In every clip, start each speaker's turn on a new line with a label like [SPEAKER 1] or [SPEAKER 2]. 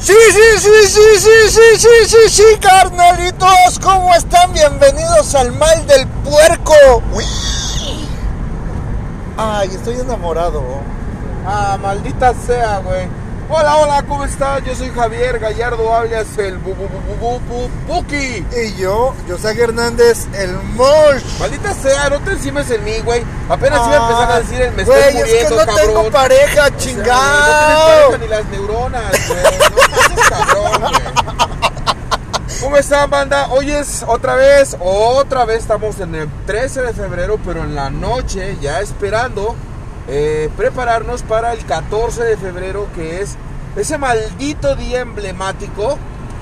[SPEAKER 1] Sí, sí, sí, sí, sí, sí, sí, sí, sí, carnalitos, ¿cómo están? Bienvenidos al mal del puerco. Uy. Ay, estoy enamorado.
[SPEAKER 2] Ah, maldita sea, güey. Hola, hola, ¿cómo estás? Yo soy Javier Gallardo alias el bu, bu, bu, bu, bu, Buki.
[SPEAKER 1] Y yo, José Hernández, el Mosh.
[SPEAKER 2] Maldita sea, no te encimes en mí, güey. Apenas iba a empezar a decir el me
[SPEAKER 1] Güey,
[SPEAKER 2] estoy
[SPEAKER 1] es que
[SPEAKER 2] muriendo,
[SPEAKER 1] no
[SPEAKER 2] cabrón.
[SPEAKER 1] tengo pareja,
[SPEAKER 2] O sea,
[SPEAKER 1] chingado.
[SPEAKER 2] No tienes pareja ni las neuronas, güey. No seas cabrón, güey. ¿Cómo están, banda? Hoy es otra vez, otra vez estamos en el 13 de febrero, pero en la noche, ya esperando eh, prepararnos para el 14 de febrero, que es ese maldito día emblemático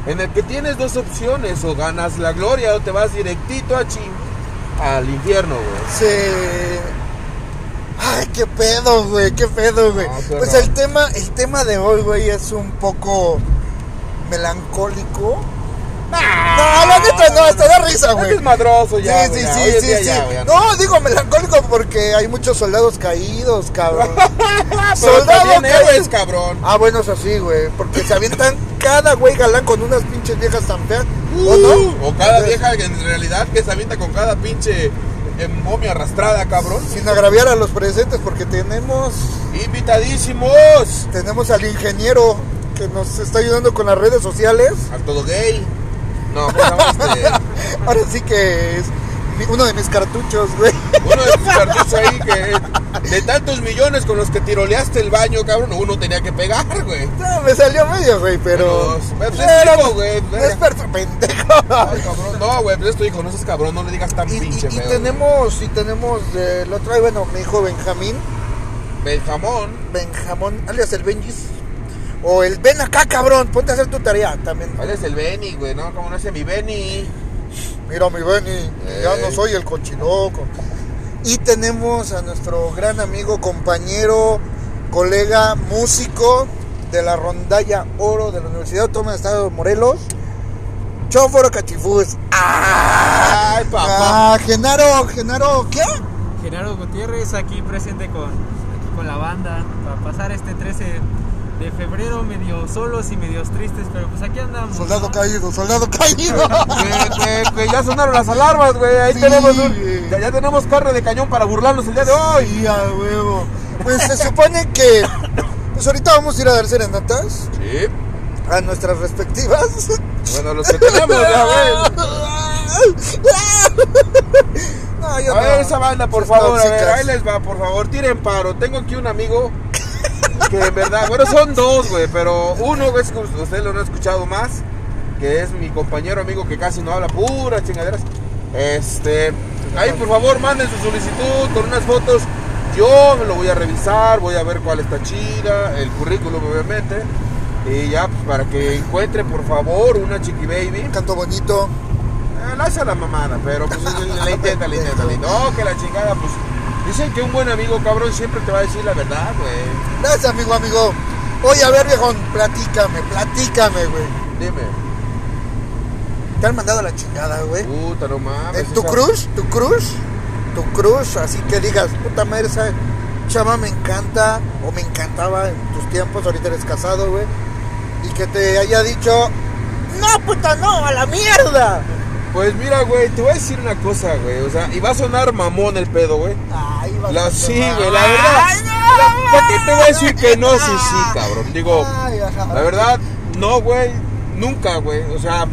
[SPEAKER 2] en el que tienes dos opciones, o ganas la gloria o te vas directito a ching al infierno, güey.
[SPEAKER 1] Sí. Ay, qué pedo, güey, qué pedo, güey.
[SPEAKER 2] No,
[SPEAKER 1] pues el tema, el tema de hoy, güey, es un poco melancólico. No, la neta no, hasta da risa, güey.
[SPEAKER 2] es madroso ya,
[SPEAKER 1] sí, sí, sí, sí, sí. No, digo melancólico porque hay muchos soldados caídos, cabrón.
[SPEAKER 2] Pero
[SPEAKER 1] Soldado
[SPEAKER 2] también
[SPEAKER 1] caído.
[SPEAKER 2] héroes, cabrón.
[SPEAKER 1] Ah, bueno, es así, güey. Porque se avientan cada güey galán con unas pinches viejas tan feas. ¿O no?
[SPEAKER 2] Uh, O cada vieja en realidad que se avienta con cada pinche eh, momia arrastrada, cabrón.
[SPEAKER 1] Sin agraviar a los presentes, porque tenemos
[SPEAKER 2] Invitadísimos
[SPEAKER 1] tenemos al ingeniero que nos está ayudando con las redes sociales.
[SPEAKER 2] al todo gay. No, ¿cómo se llama este?
[SPEAKER 1] Ahora sí que es uno de mis cartuchos, güey.
[SPEAKER 2] Uno de tus cartuchos ahí que de tantos millones con los que tiroleaste el baño, cabrón, uno tenía que pegar, güey.
[SPEAKER 1] No, me salió medio, güey, pero.
[SPEAKER 2] Pero, pues, es hijo, güey,
[SPEAKER 1] No es pendejo.
[SPEAKER 2] Ay, cabrón. No, güey, pues es tu hijo, no seas cabrón, no le digas tan
[SPEAKER 1] Y, y-
[SPEAKER 2] pinche
[SPEAKER 1] y
[SPEAKER 2] feo.
[SPEAKER 1] tenemos, y tenemos el otro, bueno, mi hijo Benjamín,
[SPEAKER 2] Benjamón.
[SPEAKER 1] Benjamón, alias el Benjis, o el ven acá, cabrón, ponte a hacer tu tarea también.
[SPEAKER 2] ¿Cuál es el Benny, güey? No, como no es mi Benny.
[SPEAKER 1] Mira mi Benny, ya no soy el cochiloco. Y tenemos a nuestro gran amigo, compañero, colega, músico de la rondalla Oro de la Universidad Autónoma del Estado de Morelos, Chóforo Cachifús. ¡Ah!
[SPEAKER 2] Ay, papá.
[SPEAKER 1] Ah, Genaro, Genaro, ¿qué?
[SPEAKER 3] Genaro Gutiérrez aquí presente con, aquí con la banda para pasar este 13 de febrero medio solos y medios tristes, pero pues aquí andamos.
[SPEAKER 1] Soldado
[SPEAKER 3] ¿no?
[SPEAKER 1] caído, soldado caído.
[SPEAKER 2] que, que- que ya sonaron las alarmas, güey. Ahí
[SPEAKER 1] Sí,
[SPEAKER 2] tenemos un- ya, ya tenemos carne de cañón para burlarnos el día de hoy.
[SPEAKER 1] Sí, a huevo. Pues se supone que. Pues ahorita vamos a ir a dar serenatas
[SPEAKER 2] Sí.
[SPEAKER 1] a nuestras respectivas.
[SPEAKER 2] Bueno, los que tenemos, ya ven.
[SPEAKER 1] No, yo
[SPEAKER 2] A ver, esa banda, por
[SPEAKER 1] Esas
[SPEAKER 2] favor, a ver, ahí les va, por favor, tiren paro. Tengo aquí un amigo que en verdad, bueno, son dos, güey, pero uno, güey, es que ustedes lo han escuchado más, que es mi compañero amigo que casi no habla puras chingaderas. Este, ahí por favor manden su solicitud con unas fotos. Yo lo voy a revisar, voy a ver cuál está chida, el currículum obviamente. Y ya, pues, para que encuentre por favor una chiqui baby.
[SPEAKER 1] Canto bonito.
[SPEAKER 2] Eh, la hace la mamada, pero pues la intenta, la intenta, la intenta. No, que la chingada, pues. Dicen que un buen amigo, cabrón, siempre te va a decir la verdad, güey.
[SPEAKER 1] Gracias, amigo, amigo. Oye, a ver, viejón, platícame, platícame, güey.
[SPEAKER 2] Dime.
[SPEAKER 1] ¿Te han mandado a la chingada, güey?
[SPEAKER 2] Puta, no mames.
[SPEAKER 1] ¿En tu
[SPEAKER 2] esa-
[SPEAKER 1] cruz? ¿Tu cruz? ¿Tu cruz? Así que digas, puta madre, esa chava me encanta o me encantaba en tus tiempos, ahorita eres casado, güey. Y que te haya dicho, no, puta, no, a la mierda.
[SPEAKER 2] Pues mira, güey, te voy a decir una cosa, güey. O sea, y va a sonar mamón el pedo, güey.
[SPEAKER 1] Ay,
[SPEAKER 2] La,
[SPEAKER 1] a
[SPEAKER 2] sí,
[SPEAKER 1] tomar.
[SPEAKER 2] güey, la verdad.
[SPEAKER 1] Ay, no.
[SPEAKER 2] ¿Para qué te voy a decir que no? Sí, sí, cabrón. Digo, la verdad, no, güey. Nunca, güey. O sea,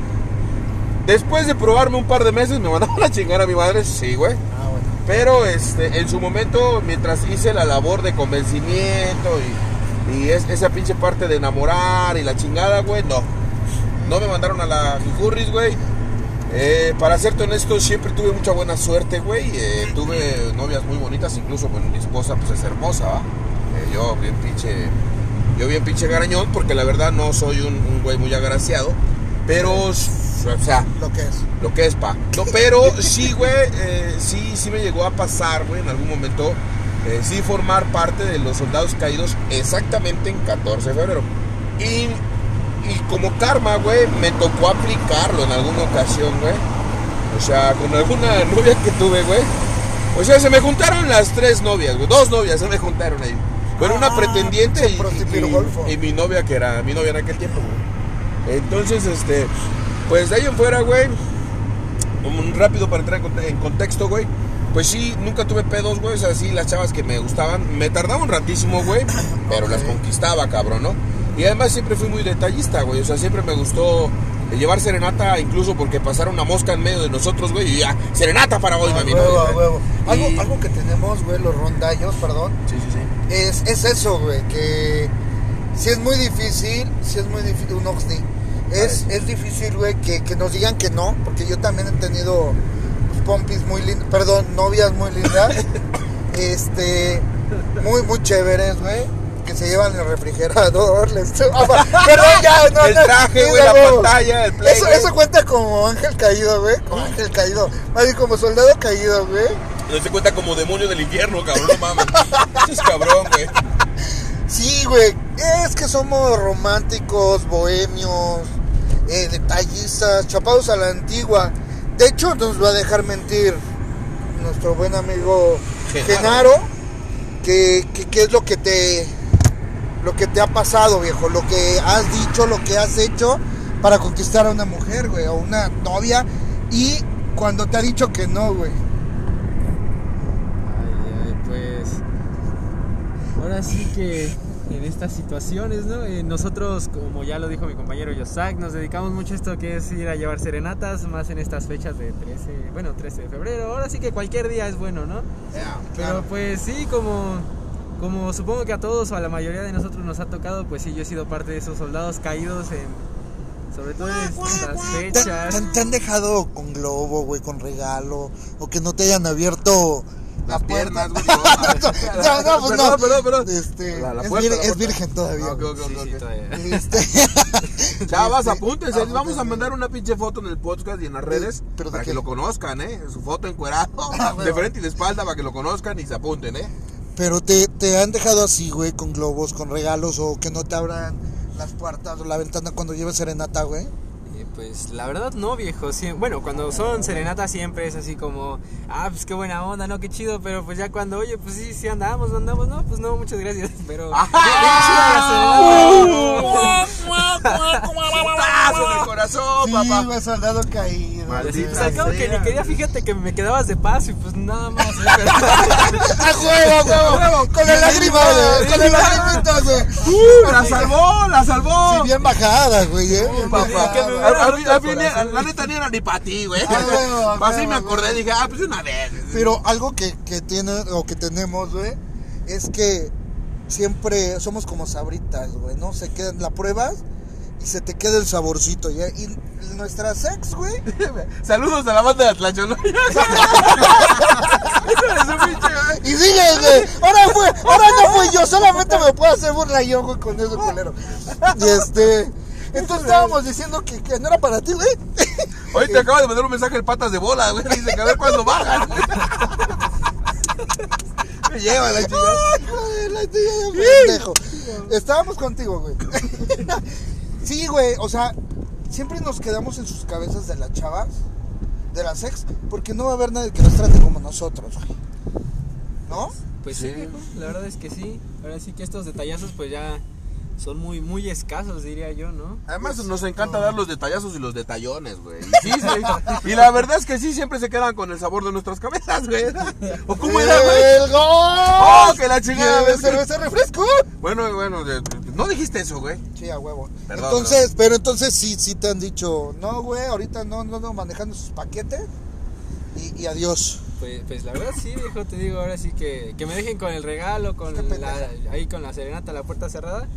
[SPEAKER 2] después de probarme un par de meses, me mandaron a chingar a mi madre. Sí, güey.
[SPEAKER 1] Ah.
[SPEAKER 2] Pero este, en su momento, mientras hice la labor de convencimiento y, y es- esa pinche parte de enamorar y la chingada, güey, no. No me mandaron a la Jujurris, güey. Eh, para serte honesto, siempre tuve mucha buena suerte, güey. Eh, tuve novias muy bonitas, incluso, bueno, mi esposa pues es hermosa, ¿va? Eh, yo bien pinche, yo bien pinche garañón, porque la verdad no soy un, un güey muy agraciado. Pero, o sea,
[SPEAKER 1] Lo que es.
[SPEAKER 2] lo que es, pa. No, pero sí, güey, sí, sí me llegó a pasar, güey, en algún momento, sí formar parte de los soldados caídos exactamente en 14 de febrero. Y, y como karma, güey, me tocó aplicarlo en alguna ocasión, güey. O sea, con alguna novia que tuve, güey. O sea, se me juntaron las tres novias, güey. Dos novias se me juntaron ahí. Bueno, una
[SPEAKER 1] Ah,
[SPEAKER 2] pretendiente y, mi novia, que era mi novia en aquel tiempo, güey. Entonces, este, pues de ahí en fuera, güey, un rápido para entrar en contexto, güey. Pues sí, nunca tuve pedos, güey. O sea, sí, las chavas que me gustaban, me tardaba un ratísimo, güey, pero las conquistaba, cabrón, ¿no? Y además siempre fui muy detallista, güey. O sea, siempre me gustó llevar serenata, incluso porque pasara una mosca en medio de nosotros, güey, y ya, serenata para hoy,
[SPEAKER 1] A
[SPEAKER 2] mami.
[SPEAKER 1] huevo,
[SPEAKER 2] ¿no?
[SPEAKER 1] huevo. Algo,
[SPEAKER 2] Y-
[SPEAKER 1] algo que tenemos, güey, los rondallos, perdón,
[SPEAKER 2] Sí, sí, sí.
[SPEAKER 1] es, es eso, güey, que si es muy difícil, si es muy difícil, un Oxney, es, es difícil, güey, que, que nos digan que no, porque yo también he tenido pues, pompis muy lindas, perdón, novias muy lindas, este, muy, muy chéveres, güey, que se llevan el refrigerador, les... Ah, pa- perdón, ya, no,
[SPEAKER 2] El traje, güey, la pantalla, el play,
[SPEAKER 1] Eso, cuenta como ángel caído, güey, como ángel caído, más bien como soldado caído, güey.
[SPEAKER 2] No se cuenta como demonio del infierno, cabrón, no mames. Es cabrón, güey.
[SPEAKER 1] Sí, güey, es que somos románticos, bohemios, eh, detallistas, chapados a la antigua. De hecho, nos va a dejar mentir nuestro buen amigo
[SPEAKER 2] Genaro.
[SPEAKER 1] Genaro, que, que, que es lo que te lo que te ha pasado, viejo, lo que has dicho, lo que has hecho para conquistar a una mujer, güey, o una novia y cuando te ha dicho que no, güey.
[SPEAKER 3] Ay, ay, pues. Ahora sí que en estas situaciones, ¿no? Eh, nosotros, como ya lo dijo mi compañero Yosak, nos dedicamos mucho a esto que es ir a llevar serenatas, más en estas fechas de 13, bueno, 13 de febrero. Ahora sí que cualquier día es bueno, ¿no? Pero
[SPEAKER 1] Claro.
[SPEAKER 3] pues sí, como, como supongo que a todos o a la mayoría de nosotros nos ha tocado, pues sí, yo he sido parte de esos soldados caídos en. Sobre todo en estas
[SPEAKER 1] ¿Te,
[SPEAKER 3] fechas.
[SPEAKER 1] te- te han dejado con globo, güey, con regalo? ¿O que no te hayan abierto
[SPEAKER 2] Las
[SPEAKER 1] la puerta?
[SPEAKER 2] piernas, güey.
[SPEAKER 1] no, no, pues no.
[SPEAKER 2] perdón, perdón.
[SPEAKER 1] Este,
[SPEAKER 2] La- la
[SPEAKER 1] es, vir- virgen todavía.
[SPEAKER 2] Ah, ok,
[SPEAKER 1] güey.
[SPEAKER 2] ok,
[SPEAKER 3] Sí,
[SPEAKER 2] ok,
[SPEAKER 3] sí,
[SPEAKER 2] ok.
[SPEAKER 3] todavía.
[SPEAKER 1] Este,
[SPEAKER 2] Chavas,
[SPEAKER 1] este,
[SPEAKER 2] apúntense.
[SPEAKER 1] apúntense.
[SPEAKER 2] Vamos a mandar una pinche foto en el podcast y en las redes
[SPEAKER 1] ¿Pero
[SPEAKER 2] para
[SPEAKER 1] qué?
[SPEAKER 2] que lo conozcan, ¿eh? Su foto encuerado,
[SPEAKER 1] Ah, bueno.
[SPEAKER 2] de frente y de espalda para que lo conozcan y se apunten, ¿eh?
[SPEAKER 1] Pero te, te han dejado así, güey, con globos, con regalos, o que no te abran las puertas o la ventana cuando lleves serenata, güey.
[SPEAKER 3] Eh, Pues la verdad no, viejo. Sie- bueno, cuando son serenatas siempre es así como, ah, pues qué buena onda, ¿no? Qué chido. Pero pues ya cuando, oye, pues sí, sí andamos, andamos, no, pues no, muchas gracias. Pero bien, bien chida la serenata.
[SPEAKER 2] ¡Putazo en el corazón,
[SPEAKER 1] sí,
[SPEAKER 2] papá!
[SPEAKER 1] güey, soldado caído.
[SPEAKER 2] Maldita
[SPEAKER 3] Pues cabo que
[SPEAKER 2] sea.
[SPEAKER 3] ni quería, fíjate que me quedabas de paso y pues nada más. ¿eh?
[SPEAKER 1] ¡A huevo, a huevo! Con la lágrima, güey, con la lagrimita, güey.
[SPEAKER 2] ¡Uh! ¡La salvó! ¡La salvó!
[SPEAKER 1] Sí, bien bajada, güey, eh.
[SPEAKER 2] Papá.
[SPEAKER 3] Que el.
[SPEAKER 2] La neta ni era ni para ti, güey.
[SPEAKER 1] Huevo,
[SPEAKER 2] Así
[SPEAKER 1] huevo,
[SPEAKER 2] me acordé,
[SPEAKER 1] huevo.
[SPEAKER 2] dije, ah, pues una vez.
[SPEAKER 1] Pero algo que, que tiene o que tenemos, güey, es que siempre somos como sabritas, güey, ¿no? Se quedan, la pruebas y se te queda el saborcito, ¿ya? Y nuestra sex, güey,
[SPEAKER 2] Saludos a la banda de Atlacholoya.
[SPEAKER 1] y sigue, güey, ahora fue, ahora no fui yo, solamente me puedo hacer burla yo, güey, con eso, culero. Y este, entonces estábamos diciendo que, que no era para ti, güey.
[SPEAKER 2] Hoy te acaba de mandar un mensaje el patas de bola, güey. Dice que a ver cuándo bajan. Me lleva la chica.
[SPEAKER 1] Ay, joder, la tía de pendejo. Estábamos contigo, güey. Sí, güey, o sea, siempre nos quedamos en sus cabezas de las chavas, de las ex, porque no va a haber nadie que nos trate como nosotros, güey. ¿No?
[SPEAKER 3] Pues sí, viejo, la verdad es que sí. Ahora sí que estos detallazos pues ya son muy, muy escasos, diría yo, ¿no?
[SPEAKER 2] Además nos encanta dar los detallazos y los detallones, güey. Y Sí, sí. Y la verdad es que sí, siempre se quedan con el sabor de nuestras cabezas, güey. ¿O cómo era, güey?
[SPEAKER 1] ¡El gol!
[SPEAKER 2] ¡Oh, que la chingada!
[SPEAKER 1] ¿Quieres
[SPEAKER 2] güey!
[SPEAKER 1] cerveza refresco?
[SPEAKER 2] Bueno, bueno, de- no dijiste eso, güey.
[SPEAKER 1] Sí, a huevo.
[SPEAKER 2] Perdón,
[SPEAKER 1] entonces, pero entonces sí, sí te han dicho, no, güey, ahorita no, no, no, manejando sus paquetes y, y adiós.
[SPEAKER 3] Pues, pues la verdad sí, viejo, te digo, ahora sí que, que me dejen con el regalo, con la, ahí con la serenata, la puerta cerrada.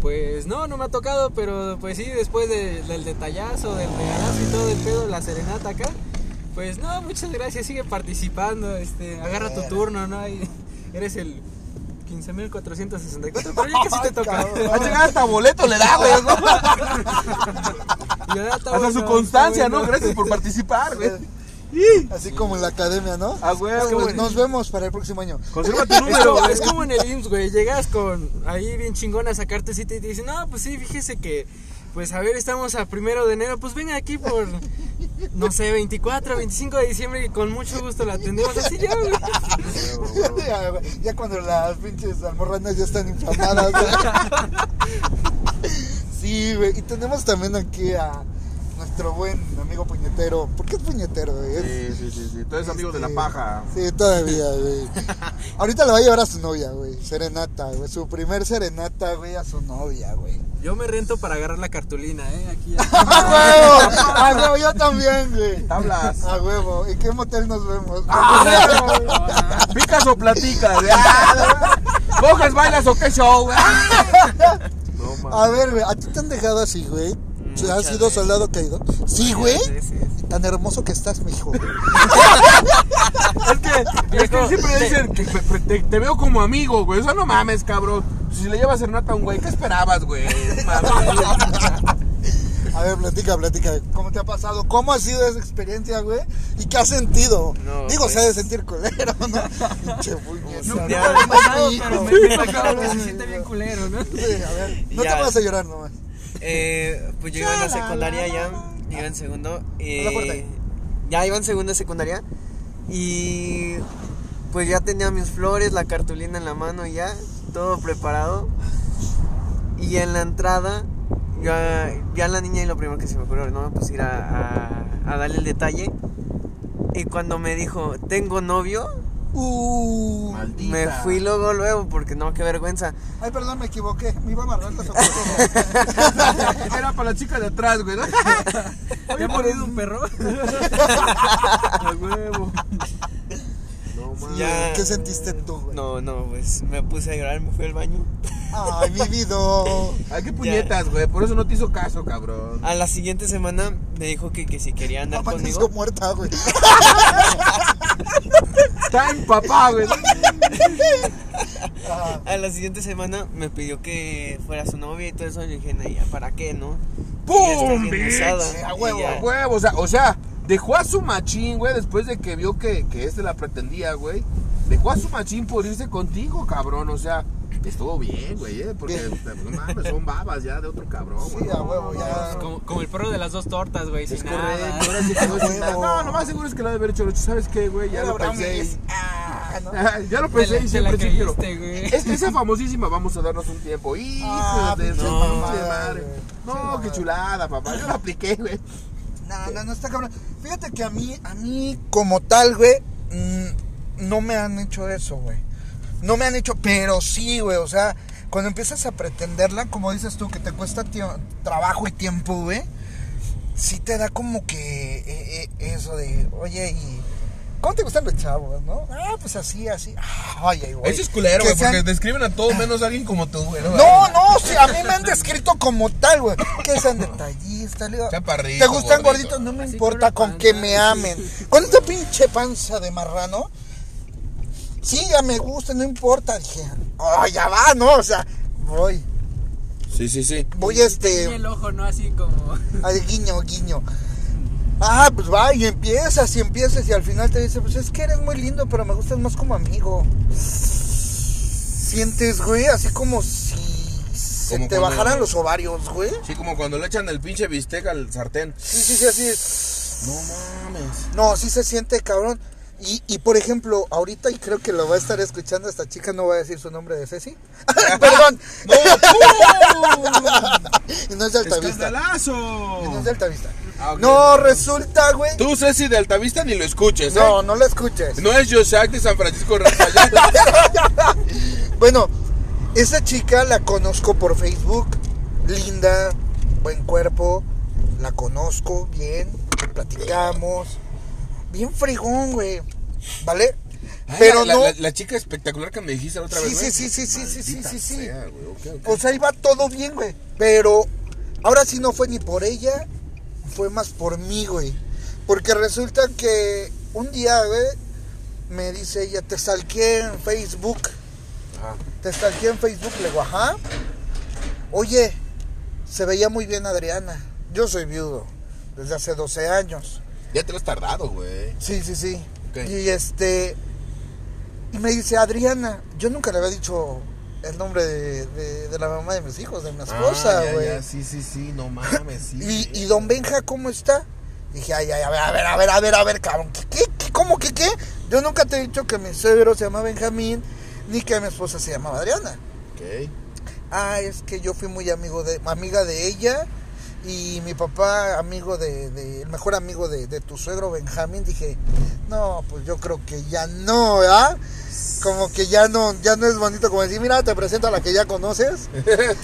[SPEAKER 3] Pues no, no me ha tocado, pero pues sí, después de- del detallazo, del regalazo y todo el pedo, la serenata acá. Pues no, muchas gracias, sigue participando, este, agarra tu turno, ¿no? Ahí eres el 15.464, pero ya casi te toca.
[SPEAKER 1] Cabrón.
[SPEAKER 2] A llegar hasta boleto le da, güey. ¿no? Hasta
[SPEAKER 3] bueno,
[SPEAKER 2] su constancia, ¿no? Gracias por participar, güey.
[SPEAKER 1] Así como en la academia, ¿no?
[SPEAKER 2] A huevo,
[SPEAKER 1] Pues
[SPEAKER 2] güey.
[SPEAKER 1] nos vemos para el próximo año.
[SPEAKER 2] Conserva tu
[SPEAKER 3] Es
[SPEAKER 2] número,
[SPEAKER 3] como,
[SPEAKER 2] güey.
[SPEAKER 3] es como en el IMSS, güey. Llegas con ahí bien chingón a sacarte cita y te dicen, no, pues sí, fíjese que Pues a ver, estamos a primero de enero. Pues venga aquí por, no sé, 24, 25 de diciembre y con mucho gusto la atendemos. Así ya, güey.
[SPEAKER 1] ya, güey, ya cuando las pinches almorranas ya están inflamadas. güey. sí, güey. Y tenemos también aquí a nuestro buen amigo puñetero. ¿Por qué es puñetero, güey? Es-
[SPEAKER 2] Sí, sí, sí, sí. Tú eres amigo de la
[SPEAKER 1] este,
[SPEAKER 2] paja.
[SPEAKER 1] Sí, todavía, güey. Ahorita le va a llevar a su novia, güey. Serenata, güey. Su primer serenata, güey, a su novia, güey.
[SPEAKER 3] Yo me rento para agarrar la cartulina, ¿eh? Aquí.
[SPEAKER 1] ¡A huevo! ¡A huevo! Yo también, güey.
[SPEAKER 2] Tablas.
[SPEAKER 1] A huevo. ¿En qué motel nos vemos?
[SPEAKER 2] ¿Picas o platicas? ¿Coges, bailas o qué show? No,
[SPEAKER 1] A ver, güey, ¿a ti te han dejado así, güey? ¿Has
[SPEAKER 3] Muchas
[SPEAKER 1] sido
[SPEAKER 3] veces.
[SPEAKER 1] soldado caído? Sí, güey. Tan hermoso que estás, mijo.
[SPEAKER 2] Es que, es que siempre dicen que te, veo como amigo, güey. O sea, no mames, cabrón. Si le llevas serenata a un güey, ¿qué esperabas, güey? No.
[SPEAKER 1] A ver, platica, platica. ¿Cómo te ha pasado? ¿Cómo ha sido esa experiencia, güey? ¿Y qué has sentido?
[SPEAKER 3] No,
[SPEAKER 1] Digo, se ha
[SPEAKER 3] pues-
[SPEAKER 1] de sentir culero, ¿no? Pinche.
[SPEAKER 3] No,
[SPEAKER 1] ¿no?
[SPEAKER 3] ya lo he pasado, pero me, imagino que se siente bien culero, ¿no?
[SPEAKER 1] Sí, a ver, no
[SPEAKER 4] Ya.
[SPEAKER 1] te vas a llorar nomás.
[SPEAKER 4] Eh, pues yo iba en la secundaria ya, iba en segundo. Eh, ya iba en segundo de secundaria y pues ya tenía mis flores, la cartulina en la mano ya, todo preparado. Y en la entrada, ya, ya la niña y lo primero que se me ocurrió, no, pues ir a, a- a darle el detalle. Y cuando me dijo, tengo novio,
[SPEAKER 1] Uh.
[SPEAKER 2] Maldita.
[SPEAKER 4] me fui luego, luego, porque no, qué vergüenza.
[SPEAKER 1] Ay, perdón, me equivoqué. Me iba a amarrar las oportunidades.
[SPEAKER 2] Era para la chica de atrás, güey. ¿no?
[SPEAKER 3] ¿Te ha mordido un perro?
[SPEAKER 2] A huevo.
[SPEAKER 4] Ya.
[SPEAKER 1] ¿Qué sentiste tú, güey?
[SPEAKER 4] No, no, pues me puse a llorar, me fui al baño.
[SPEAKER 1] Ay, mi vida.
[SPEAKER 2] Ay, qué puñetas, güey. Por eso no te hizo caso, cabrón.
[SPEAKER 4] A la siguiente semana me dijo que, que si quería andar
[SPEAKER 1] Amaneció
[SPEAKER 4] conmigo.
[SPEAKER 1] muerta, güey.
[SPEAKER 2] Está en papá, güey.
[SPEAKER 4] A la siguiente semana me pidió que fuera su novia y todo eso. Le dije, "No, ya, ¿para qué, no?
[SPEAKER 2] ¡Pum,
[SPEAKER 4] usada.
[SPEAKER 1] A huevo.
[SPEAKER 2] A huevo, o sea, o sea, dejó a su machín, güey, después de que vio que, que este la pretendía, güey. Dejó a su machín por irse contigo, cabrón. O sea, estuvo bien, güey, ¿eh? Porque, no mames, son babas ya de otro cabrón, güey.
[SPEAKER 1] Sí, a huevo, ya.
[SPEAKER 3] Como, como el perro de las dos tortas, güey, sin
[SPEAKER 2] correcto,
[SPEAKER 3] nada.
[SPEAKER 2] ahora sí que no, sin nada. no, lo más seguro es que lo ha de haber hecho, ¿sabes qué, güey? Ya lo pensé.
[SPEAKER 1] Ah, ¿no?
[SPEAKER 2] ya lo pensé
[SPEAKER 3] la-
[SPEAKER 2] y
[SPEAKER 3] te
[SPEAKER 2] siempre
[SPEAKER 3] la
[SPEAKER 2] sí quiero. Es esa famosísima, vamos a darnos un tiempo. Hijo
[SPEAKER 1] Ah,
[SPEAKER 2] de su madre. No, qué chulada, papá. Yo la apliqué, güey.
[SPEAKER 1] No, no, no está cabrón. Fíjate que a mí, a mí como tal, güey, mm, no me han hecho eso, güey. No me han hecho, pero sí, güey, o sea, cuando empiezas a pretenderla, como dices tú, que te cuesta trabajo y tiempo, güey, sí te da como que eh, eh, eso de, oye, y... ¿Cómo te gustan los chavos, no? Ah, pues así, así. Ay, ay, güey.
[SPEAKER 2] Eso es culero, güey, porque
[SPEAKER 1] sean-
[SPEAKER 2] describen a todos menos a alguien como tú, güey.
[SPEAKER 1] No, no, sí, a mí me han descrito como tal, güey. Que sean detallistas, le digo,
[SPEAKER 2] Chaparrito,
[SPEAKER 1] ¿Te gustan
[SPEAKER 2] gordito.
[SPEAKER 1] gorditos? No me
[SPEAKER 3] Así
[SPEAKER 1] importa
[SPEAKER 3] con
[SPEAKER 1] que me amen. Con esta pinche panza de marrano. Sí, ya me gusta, no importa. Dije, oh, ya va, ¿no? O sea, voy.
[SPEAKER 2] Sí, sí, sí.
[SPEAKER 1] Voy
[SPEAKER 3] Y
[SPEAKER 1] este.
[SPEAKER 3] el ojo, ¿no? Así como...
[SPEAKER 1] Al guiño, guiño. Ah, pues va y empiezas y empiezas y al final te dice, pues es que eres muy lindo, pero me gustas más como amigo. Sientes, güey, así como si se
[SPEAKER 2] Como
[SPEAKER 1] te
[SPEAKER 2] cuando-
[SPEAKER 1] bajaran los ovarios, güey.
[SPEAKER 2] Sí, como cuando le echan el pinche bistec al sartén.
[SPEAKER 1] Sí, sí, sí, así es.
[SPEAKER 2] No mames.
[SPEAKER 1] No, sí se siente cabrón. Y, y por ejemplo, ahorita, y creo que lo va a estar escuchando esta chica, no voy a decir su nombre de Ceci. Perdón.
[SPEAKER 2] ¡No!
[SPEAKER 1] y no es de Altavista.
[SPEAKER 2] ¡Escandalazo!
[SPEAKER 1] Y no es de Altavista.
[SPEAKER 2] Ah.
[SPEAKER 1] No, resulta, güey.
[SPEAKER 2] Tú, Ceci de Altavista, ni lo escuches, ¿eh?
[SPEAKER 1] No, no lo escuches.
[SPEAKER 2] No es Josac de San Francisco Rafael.
[SPEAKER 1] Bueno, esa chica la conozco por Facebook. Linda, buen cuerpo. La conozco bien. Platicamos. Bien fregón, güey. ¿Vale? Pero
[SPEAKER 2] la,
[SPEAKER 1] no.
[SPEAKER 2] La, la chica espectacular que me dijiste la otra
[SPEAKER 1] Sí,
[SPEAKER 2] vez,
[SPEAKER 1] sí, sí, sí, sí, sí, sí, sí, sí.
[SPEAKER 2] sea, güey.
[SPEAKER 1] O sea, iba todo bien, güey. Pero ahora sí no fue ni por ella, fue más por mí, güey. Porque resulta que un día, güey, me dice ella, te stalkeé en Facebook.
[SPEAKER 2] Ajá.
[SPEAKER 1] Te stalkeé en Facebook. Le digo, ajá. Oye, se veía muy bien Adriana. Yo soy viudo desde hace 12 años.
[SPEAKER 2] Ya te lo has tardado, güey.
[SPEAKER 1] Sí, sí, sí. Y este. Y me dice, Adriana, yo nunca le había dicho el nombre de, de- de la mamá de mis hijos, de mi esposa,
[SPEAKER 2] Ah, ya,
[SPEAKER 1] güey.
[SPEAKER 2] Sí, sí, sí, no mames, sí.
[SPEAKER 1] y, y don Benja, ¿cómo está? Dije, ay, ay, a ver, a ver, a ver, a ver, a ver, cabrón. ¿Qué, qué, qué, cómo, qué, qué? Yo nunca te he dicho que mi suegro se llama Benjamín, ni que mi esposa se llamaba Adriana.
[SPEAKER 2] Ok.
[SPEAKER 1] Ah, es que yo fui muy amigo de, amiga de ella y mi papá amigo de, de- el mejor amigo de, de tu suegro Benjamín. Dije, no, pues yo creo que ya no, ¿verdad? Como que ya no, ya no es bonito como decir, mira, te presento a la que ya conoces.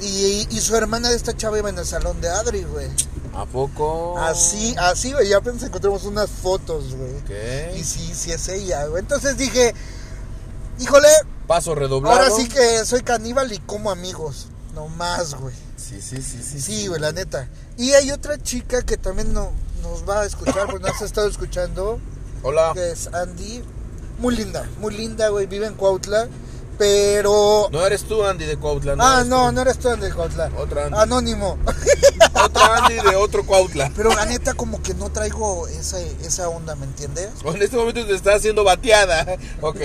[SPEAKER 1] Y, y su hermana de esta chava iba en el salón de Adri, güey.
[SPEAKER 2] ¿A poco?
[SPEAKER 1] Así, así, güey. Ya apenas encontramos unas fotos, güey.
[SPEAKER 2] Ok.
[SPEAKER 1] Y sí, sí es ella, güey. Entonces dije, híjole,
[SPEAKER 2] Paso redoblado.
[SPEAKER 1] ahora sí que soy caníbal y como amigos. No más, güey.
[SPEAKER 2] Sí, sí, sí, sí.
[SPEAKER 1] Sí, güey, la neta. Y hay otra chica que también no, nos va a escuchar, pues nos ha estado escuchando,
[SPEAKER 2] Hola.
[SPEAKER 1] que es Andy. Muy linda, muy linda, güey. Vive en Cuautla. Pero.
[SPEAKER 2] No eres tú, Andy, de Cuautla.
[SPEAKER 1] ah,
[SPEAKER 2] eres
[SPEAKER 1] no,
[SPEAKER 2] tú.
[SPEAKER 1] no eres tú, Andy de Cuautla.
[SPEAKER 2] Otra Andy.
[SPEAKER 1] Anónimo.
[SPEAKER 2] Otro Andy de otro Cuautla.
[SPEAKER 1] Pero la neta, como que no traigo esa, esa onda, ¿me entiendes?
[SPEAKER 2] En este momento te está haciendo bateada. Ok.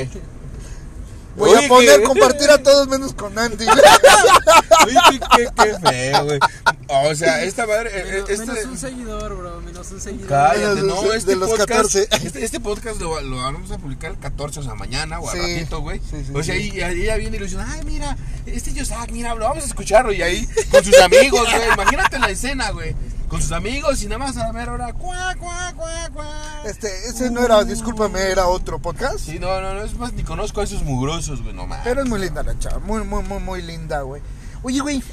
[SPEAKER 1] Voy
[SPEAKER 2] Oye,
[SPEAKER 1] a poner
[SPEAKER 2] que-
[SPEAKER 1] compartir a todos menos con Andy.
[SPEAKER 2] Oye, qué, qué, qué feo, güey. O sea, esta madre. eh,
[SPEAKER 3] Menos,
[SPEAKER 2] este-
[SPEAKER 3] menos un seguidor, bro. Menos un seguidor.
[SPEAKER 2] Cállate, no,
[SPEAKER 1] de-
[SPEAKER 2] este
[SPEAKER 1] de los
[SPEAKER 2] podcast,
[SPEAKER 1] 14.
[SPEAKER 2] Este, este podcast lo, lo vamos a publicar el 14, o sea, mañana o al
[SPEAKER 1] Sí,
[SPEAKER 2] ratito, güey.
[SPEAKER 1] sí, sí,
[SPEAKER 2] o sea,
[SPEAKER 1] sí.
[SPEAKER 2] y, ella viene y le dice, ay, mira, este Yosak, mira, lo vamos a escucharlo. Y ahí, con sus amigos, güey. Imagínate la escena, güey. Con sus amigos y nada más a la mera hora, cuá, cuá, cuá, cuá.
[SPEAKER 1] Este, ese no era, discúlpame, era otro podcast.
[SPEAKER 2] Sí, no, no, no, es más, ni conozco a esos mugrosos, güey, no mames.
[SPEAKER 1] Pero es muy linda la chava, muy, muy, muy, muy linda, güey. Oye, güey,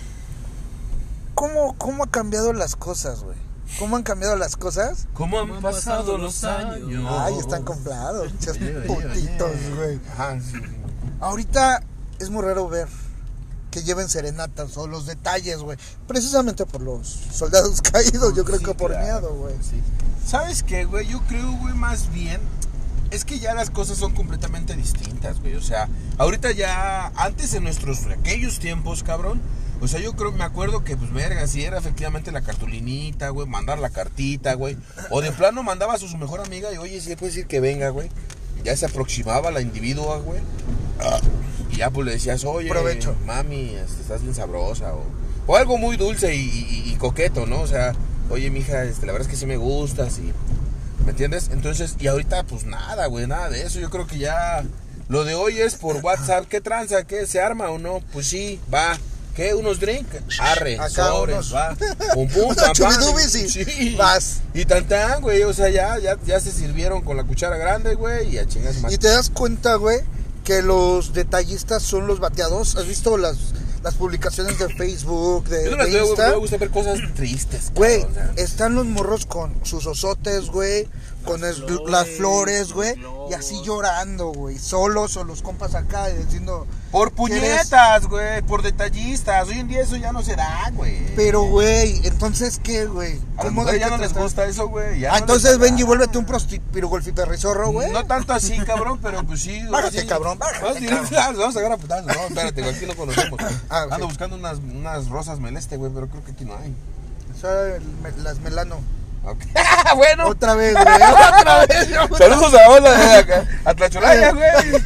[SPEAKER 1] ¿cómo, ¿cómo ha cambiado las cosas, güey? ¿Cómo han cambiado las cosas?
[SPEAKER 2] ¿Cómo han pasado los años?
[SPEAKER 1] Ay, están comprados,
[SPEAKER 2] oye,
[SPEAKER 1] putitos, güey.
[SPEAKER 2] Ajá, sí, sí.
[SPEAKER 1] Ahorita es muy raro ver que lleven serenatas o los detalles, güey. Precisamente por los soldados caídos, yo creo
[SPEAKER 2] Sí,
[SPEAKER 1] que por
[SPEAKER 2] claro,
[SPEAKER 1] miedo, güey.
[SPEAKER 2] sí. ¿Sabes qué, güey? Yo creo, güey, más bien. Es que ya las cosas son completamente distintas, güey. O sea, ahorita ya. Antes en nuestros. aquellos tiempos, cabrón. O sea, yo creo, me acuerdo que, pues, verga, si era efectivamente la cartulinita, güey, mandar la cartita, güey. O de plano mandaba a su mejor amiga y, oye, si le puedes decir que venga, güey. Ya se aproximaba la individua, güey. Y ya, pues, le decías, oye,
[SPEAKER 1] Provecho.
[SPEAKER 2] mami, este, estás bien sabrosa. O, o algo muy dulce y, y- y coqueto, ¿no? O sea, oye, mija, este, la verdad es que sí me gustas y... ¿Me entiendes? Entonces, y ahorita, pues nada, güey, nada de eso. Yo creo que ya... Lo de hoy es por WhatsApp. ¿Qué tranza? ¿Qué? ¿Se arma o no? Pues sí, va. ¿Qué? ¿Unos drink? Arre,
[SPEAKER 1] Acá
[SPEAKER 2] sobres,
[SPEAKER 1] unos-
[SPEAKER 2] va. Pum, pum, pam,
[SPEAKER 1] y
[SPEAKER 2] Sí.
[SPEAKER 1] vas.
[SPEAKER 2] Y tan tan, güey. O sea, ya, ya, ya se sirvieron con la cuchara grande, güey. Y a chingas más.
[SPEAKER 1] Y te das cuenta, güey, que los detallistas son los bateados. ¿Has visto las, las publicaciones de Facebook, de,
[SPEAKER 2] Yo no las
[SPEAKER 1] de
[SPEAKER 2] veo, güey.
[SPEAKER 1] Insta?
[SPEAKER 2] Me gusta ver cosas tristes.
[SPEAKER 1] Güey,
[SPEAKER 2] cabrón, o sea.
[SPEAKER 1] están los morros con sus osotes, güey, con el-
[SPEAKER 3] flores,
[SPEAKER 1] las flores, güey, y así llorando, güey, solos o los compas acá diciendo,
[SPEAKER 2] Por puñetas, güey. Por detallistas. Hoy en día eso ya no se da, güey.
[SPEAKER 1] pero, güey, entonces, ¿qué, güey?
[SPEAKER 2] A
[SPEAKER 1] ¿Cómo de
[SPEAKER 2] ya no les gusta eso, güey.
[SPEAKER 1] Ah,
[SPEAKER 2] no
[SPEAKER 1] entonces. Benji, vuélvete un prostituirgolfiperrizorro, güey.
[SPEAKER 2] No tanto así, cabrón, pero pues sí.
[SPEAKER 1] Bájate,
[SPEAKER 2] sí.
[SPEAKER 1] cabrón, bájate,
[SPEAKER 2] Vamos, directo, vamos a agarrar a putazos. No, espérate, güey, aquí no conocemos.
[SPEAKER 1] Ah.
[SPEAKER 2] Ando buscando unas, unas rosas meleste, güey, pero creo que aquí no hay.
[SPEAKER 1] Son las melano.
[SPEAKER 2] Ok. bueno,
[SPEAKER 1] Otra vez, güey, otra vez.
[SPEAKER 2] saludos a Hola de acá. A Tlacholaya, güey.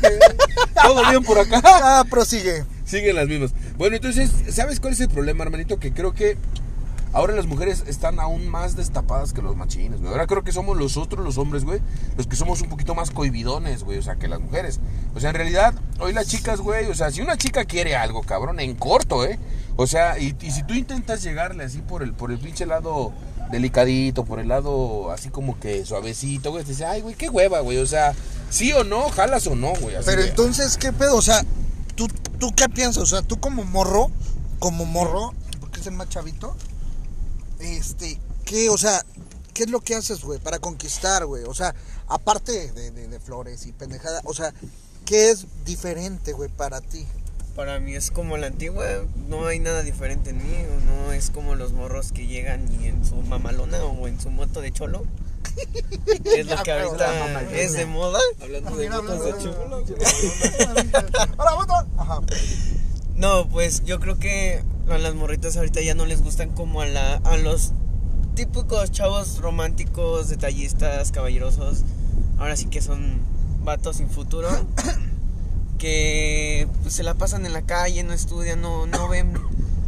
[SPEAKER 2] Todo bien por acá.
[SPEAKER 1] Ah, prosigue.
[SPEAKER 2] Siguen las mismas. Bueno, entonces, ¿sabes cuál es el problema, hermanito? Que creo que ahora las mujeres están aún más destapadas que los machines, güey. Ahora creo que somos los otros, los hombres, güey, los que somos un poquito más cohibidones, güey, o sea, que las mujeres. O sea, en realidad, hoy las chicas, güey, o sea, si una chica quiere algo, cabrón, en corto, ¿eh? O sea, y, y si tú intentas llegarle así por el, por el pinche lado delicadito, por el lado así como que suavecito, güey, te dice, ay, güey, qué hueva, güey, o sea, sí o no, jalas o no, güey. así
[SPEAKER 1] Pero
[SPEAKER 2] de-
[SPEAKER 1] entonces, ¿qué pedo? O sea, ¿tú, ¿tú qué piensas? O sea, tú como morro, como morro, porque es el más chavito, este, ¿qué, o sea, qué es lo que haces, güey, para conquistar, güey? O sea, aparte de, de- de flores y pendejada, o sea, ¿qué es diferente, güey, para ti?
[SPEAKER 4] Para mí es como la antigua, no hay nada diferente en mí, no es como los morros que llegan y en su mamalona o en su moto de cholo. que es lo que ahorita
[SPEAKER 1] mamalona.
[SPEAKER 4] es de moda.
[SPEAKER 3] Hablando de motos de
[SPEAKER 1] hablando
[SPEAKER 3] chulo.
[SPEAKER 1] ¡Hola, moto! Ajá.
[SPEAKER 4] No, pues yo creo que a las morritas ahorita ya no les gustan como a, la, a los típicos chavos románticos, detallistas, caballerosos. Ahora sí que son vatos sin futuro. que pues, se la pasan en la calle, no estudian, no, no ven,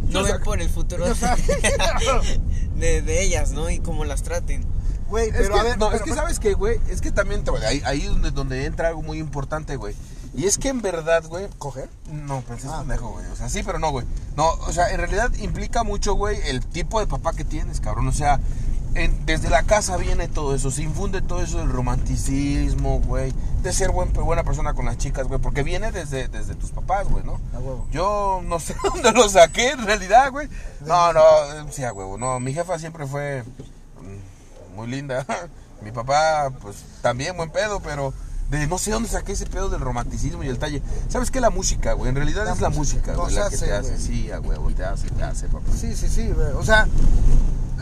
[SPEAKER 4] no ven por el futuro
[SPEAKER 1] No
[SPEAKER 4] de, de ellas, ¿no? Y cómo las traten.
[SPEAKER 1] Güey,
[SPEAKER 2] Es
[SPEAKER 1] pero
[SPEAKER 2] que,
[SPEAKER 1] a ver.
[SPEAKER 2] no,
[SPEAKER 1] pero-
[SPEAKER 2] es que sabes que, güey, es que también, te- ahí, ahí es donde, donde entra algo muy importante, güey. Y es que en verdad, güey,
[SPEAKER 1] ¿Coger?
[SPEAKER 2] No, pues es
[SPEAKER 1] Ah.
[SPEAKER 2] pendejo, güey. O sea, sí, pero no, güey. No, o sea, en realidad implica mucho, güey, el tipo de papá que tienes, cabrón. O sea, en- desde la casa viene todo eso. Se infunde todo eso del romanticismo, güey. De ser buen, buena persona con las chicas, güey. Porque viene desde, desde tus papás, güey, ¿no?
[SPEAKER 1] A huevo.
[SPEAKER 2] Yo no sé dónde lo saqué, en realidad, güey. No, no, eh, sí, a huevo. No, mi jefa siempre fue mm, muy linda. Mi papá, pues, también buen pedo, pero de no sé dónde saqué ese pedo del romanticismo y el talle. ¿Sabes qué? La música, güey. En realidad
[SPEAKER 1] La
[SPEAKER 2] es la
[SPEAKER 1] música
[SPEAKER 2] música, güey, la que
[SPEAKER 1] hace,
[SPEAKER 2] te hace.
[SPEAKER 1] güey.
[SPEAKER 2] Sí, a huevo, te hace, te hace, papá.
[SPEAKER 1] Sí, sí, sí, güey. O sea,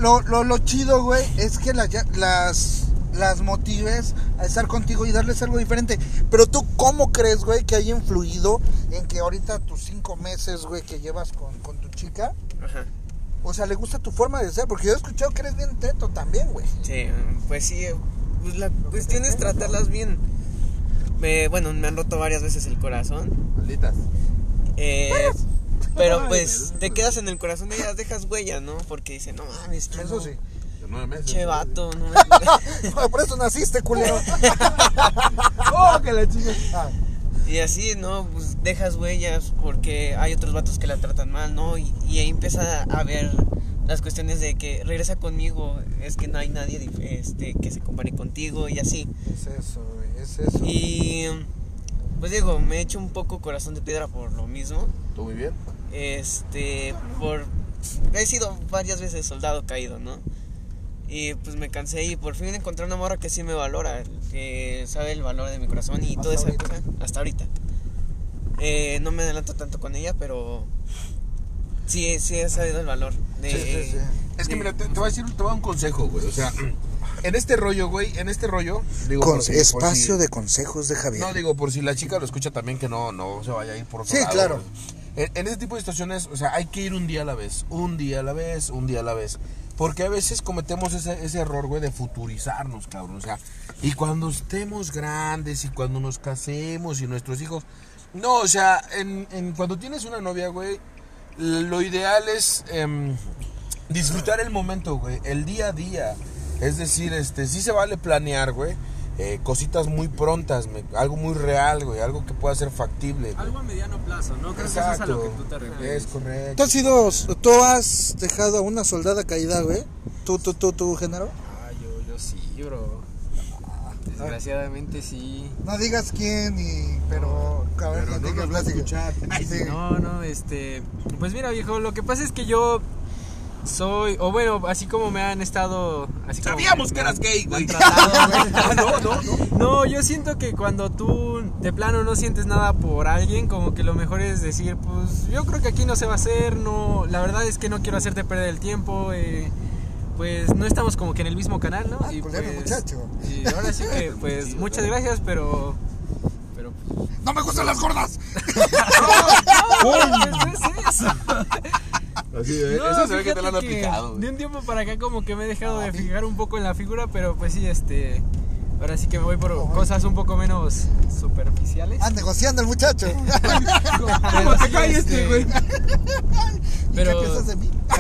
[SPEAKER 1] lo, lo, lo chido, güey, es que las, ya- las, las motives a estar contigo y darles algo diferente. Pero tú, ¿cómo crees, güey, que haya influido en que ahorita tus cinco meses, güey, que llevas con, con tu chica,
[SPEAKER 4] Ajá.
[SPEAKER 1] o sea, le gusta tu forma de ser? Porque yo he escuchado que eres bien teto también, güey.
[SPEAKER 4] Sí, pues sí, eh, pues la cuestión es tratarlas bien. Me- bueno, me han roto varias veces el corazón.
[SPEAKER 2] Malditas.
[SPEAKER 4] eh, pero pues te quedas en el corazón de ellas, dejas huella, ¿no? Porque dicen, no mames, que
[SPEAKER 1] Eso
[SPEAKER 4] no,
[SPEAKER 1] sí.
[SPEAKER 2] De nueve meses.
[SPEAKER 4] Che vato, ¿no?
[SPEAKER 1] Por eso naciste, culero.
[SPEAKER 2] ¡Oh, que la chica!
[SPEAKER 1] Ah,
[SPEAKER 4] Y así, ¿no? Pues dejas huellas porque hay otros vatos que la tratan mal, ¿no? Y, y ahí empieza a ver las cuestiones de que regresa conmigo, es que no hay nadie este, que se compare contigo y así.
[SPEAKER 1] es eso, es eso.
[SPEAKER 4] Y pues digo, me he hecho un poco corazón de piedra por lo mismo.
[SPEAKER 2] ¿Tú muy bien?
[SPEAKER 4] Este, por... He sido varias veces soldado caído, ¿no? Y pues me cansé y por fin encontré una morra que sí me valora, que sabe el valor de mi corazón y toda esa
[SPEAKER 1] ahorita.
[SPEAKER 4] cosa, hasta ahorita. Eh, no me adelanto tanto con ella, pero sí, sí he sabido el valor de...
[SPEAKER 1] Sí, sí, sí.
[SPEAKER 2] Es que
[SPEAKER 4] de-
[SPEAKER 2] mira, te, te voy a decir, te voy a dar un consejo, güey. O sea, en este rollo, güey, en este rollo, digo,
[SPEAKER 1] Con-
[SPEAKER 2] por si- por
[SPEAKER 1] espacio
[SPEAKER 2] si-
[SPEAKER 1] de consejos de Javier.
[SPEAKER 2] No, digo, por si la chica lo escucha también, que no, no se vaya a ir por otro
[SPEAKER 1] Sí,
[SPEAKER 2] lado,
[SPEAKER 1] claro.
[SPEAKER 2] güey. En, en este tipo de situaciones, o sea, hay que ir un día a la vez, un día a la vez, un día a la vez. Porque a veces cometemos ese, ese error, güey, de futurizarnos, cabrón. O sea, y cuando estemos grandes y cuando nos casemos y nuestros hijos... No, o sea, en, en- cuando tienes una novia, güey, lo ideal es em, disfrutar el momento, güey, el día a día. Es decir, este, sí se vale planear, güey, eh, cositas muy prontas, me- algo muy real, güey, algo que pueda ser factible. güey.
[SPEAKER 3] Algo a mediano plazo, ¿no? Creo que eso es a lo que tú te
[SPEAKER 2] es
[SPEAKER 3] refieres.
[SPEAKER 2] correcto.
[SPEAKER 1] ¿Tú has sido, tú has dejado a una soldada caída, güey? ¿Tú, tú, tú, tú, género?
[SPEAKER 3] Ah, yo, yo sí, bro. Desgraciadamente sí.
[SPEAKER 1] No digas quién, y, pero, cabrón,
[SPEAKER 2] Pero
[SPEAKER 1] no
[SPEAKER 2] no
[SPEAKER 1] digas.
[SPEAKER 2] Ay,
[SPEAKER 1] Sí.
[SPEAKER 3] No, no, este. Pues mira, viejo, lo que pasa es que yo soy. O bueno, así como me han estado. Así
[SPEAKER 2] Sabíamos
[SPEAKER 3] me-
[SPEAKER 2] que eras gay, güey. no, no, no.
[SPEAKER 3] No, yo siento que cuando tú de plano no sientes nada por alguien, como que lo mejor es decir, pues yo creo que aquí no se va a hacer, no, la verdad es que no quiero hacerte perder el tiempo, eh, pues no estamos como que en el mismo canal, ¿no?
[SPEAKER 1] Ah, culero, muchacho.
[SPEAKER 3] Y ahora sí que, pues muchas gracias, pero, pero,
[SPEAKER 1] ¡No me gustan las gordas!
[SPEAKER 3] pues, no es eso.
[SPEAKER 2] Así, ¿eh?
[SPEAKER 3] No,
[SPEAKER 2] Eso se ve que te lo han aplicado,
[SPEAKER 3] De un tiempo para acá como que me he dejado de fijar un poco en la figura, pero pues sí, este, ahora sí que me voy por cosas un poco menos superficiales.
[SPEAKER 1] Ah, negociando el muchacho.
[SPEAKER 3] Pero
[SPEAKER 2] te este, güey?
[SPEAKER 3] Pero,
[SPEAKER 1] ¿Qué piensas de mí?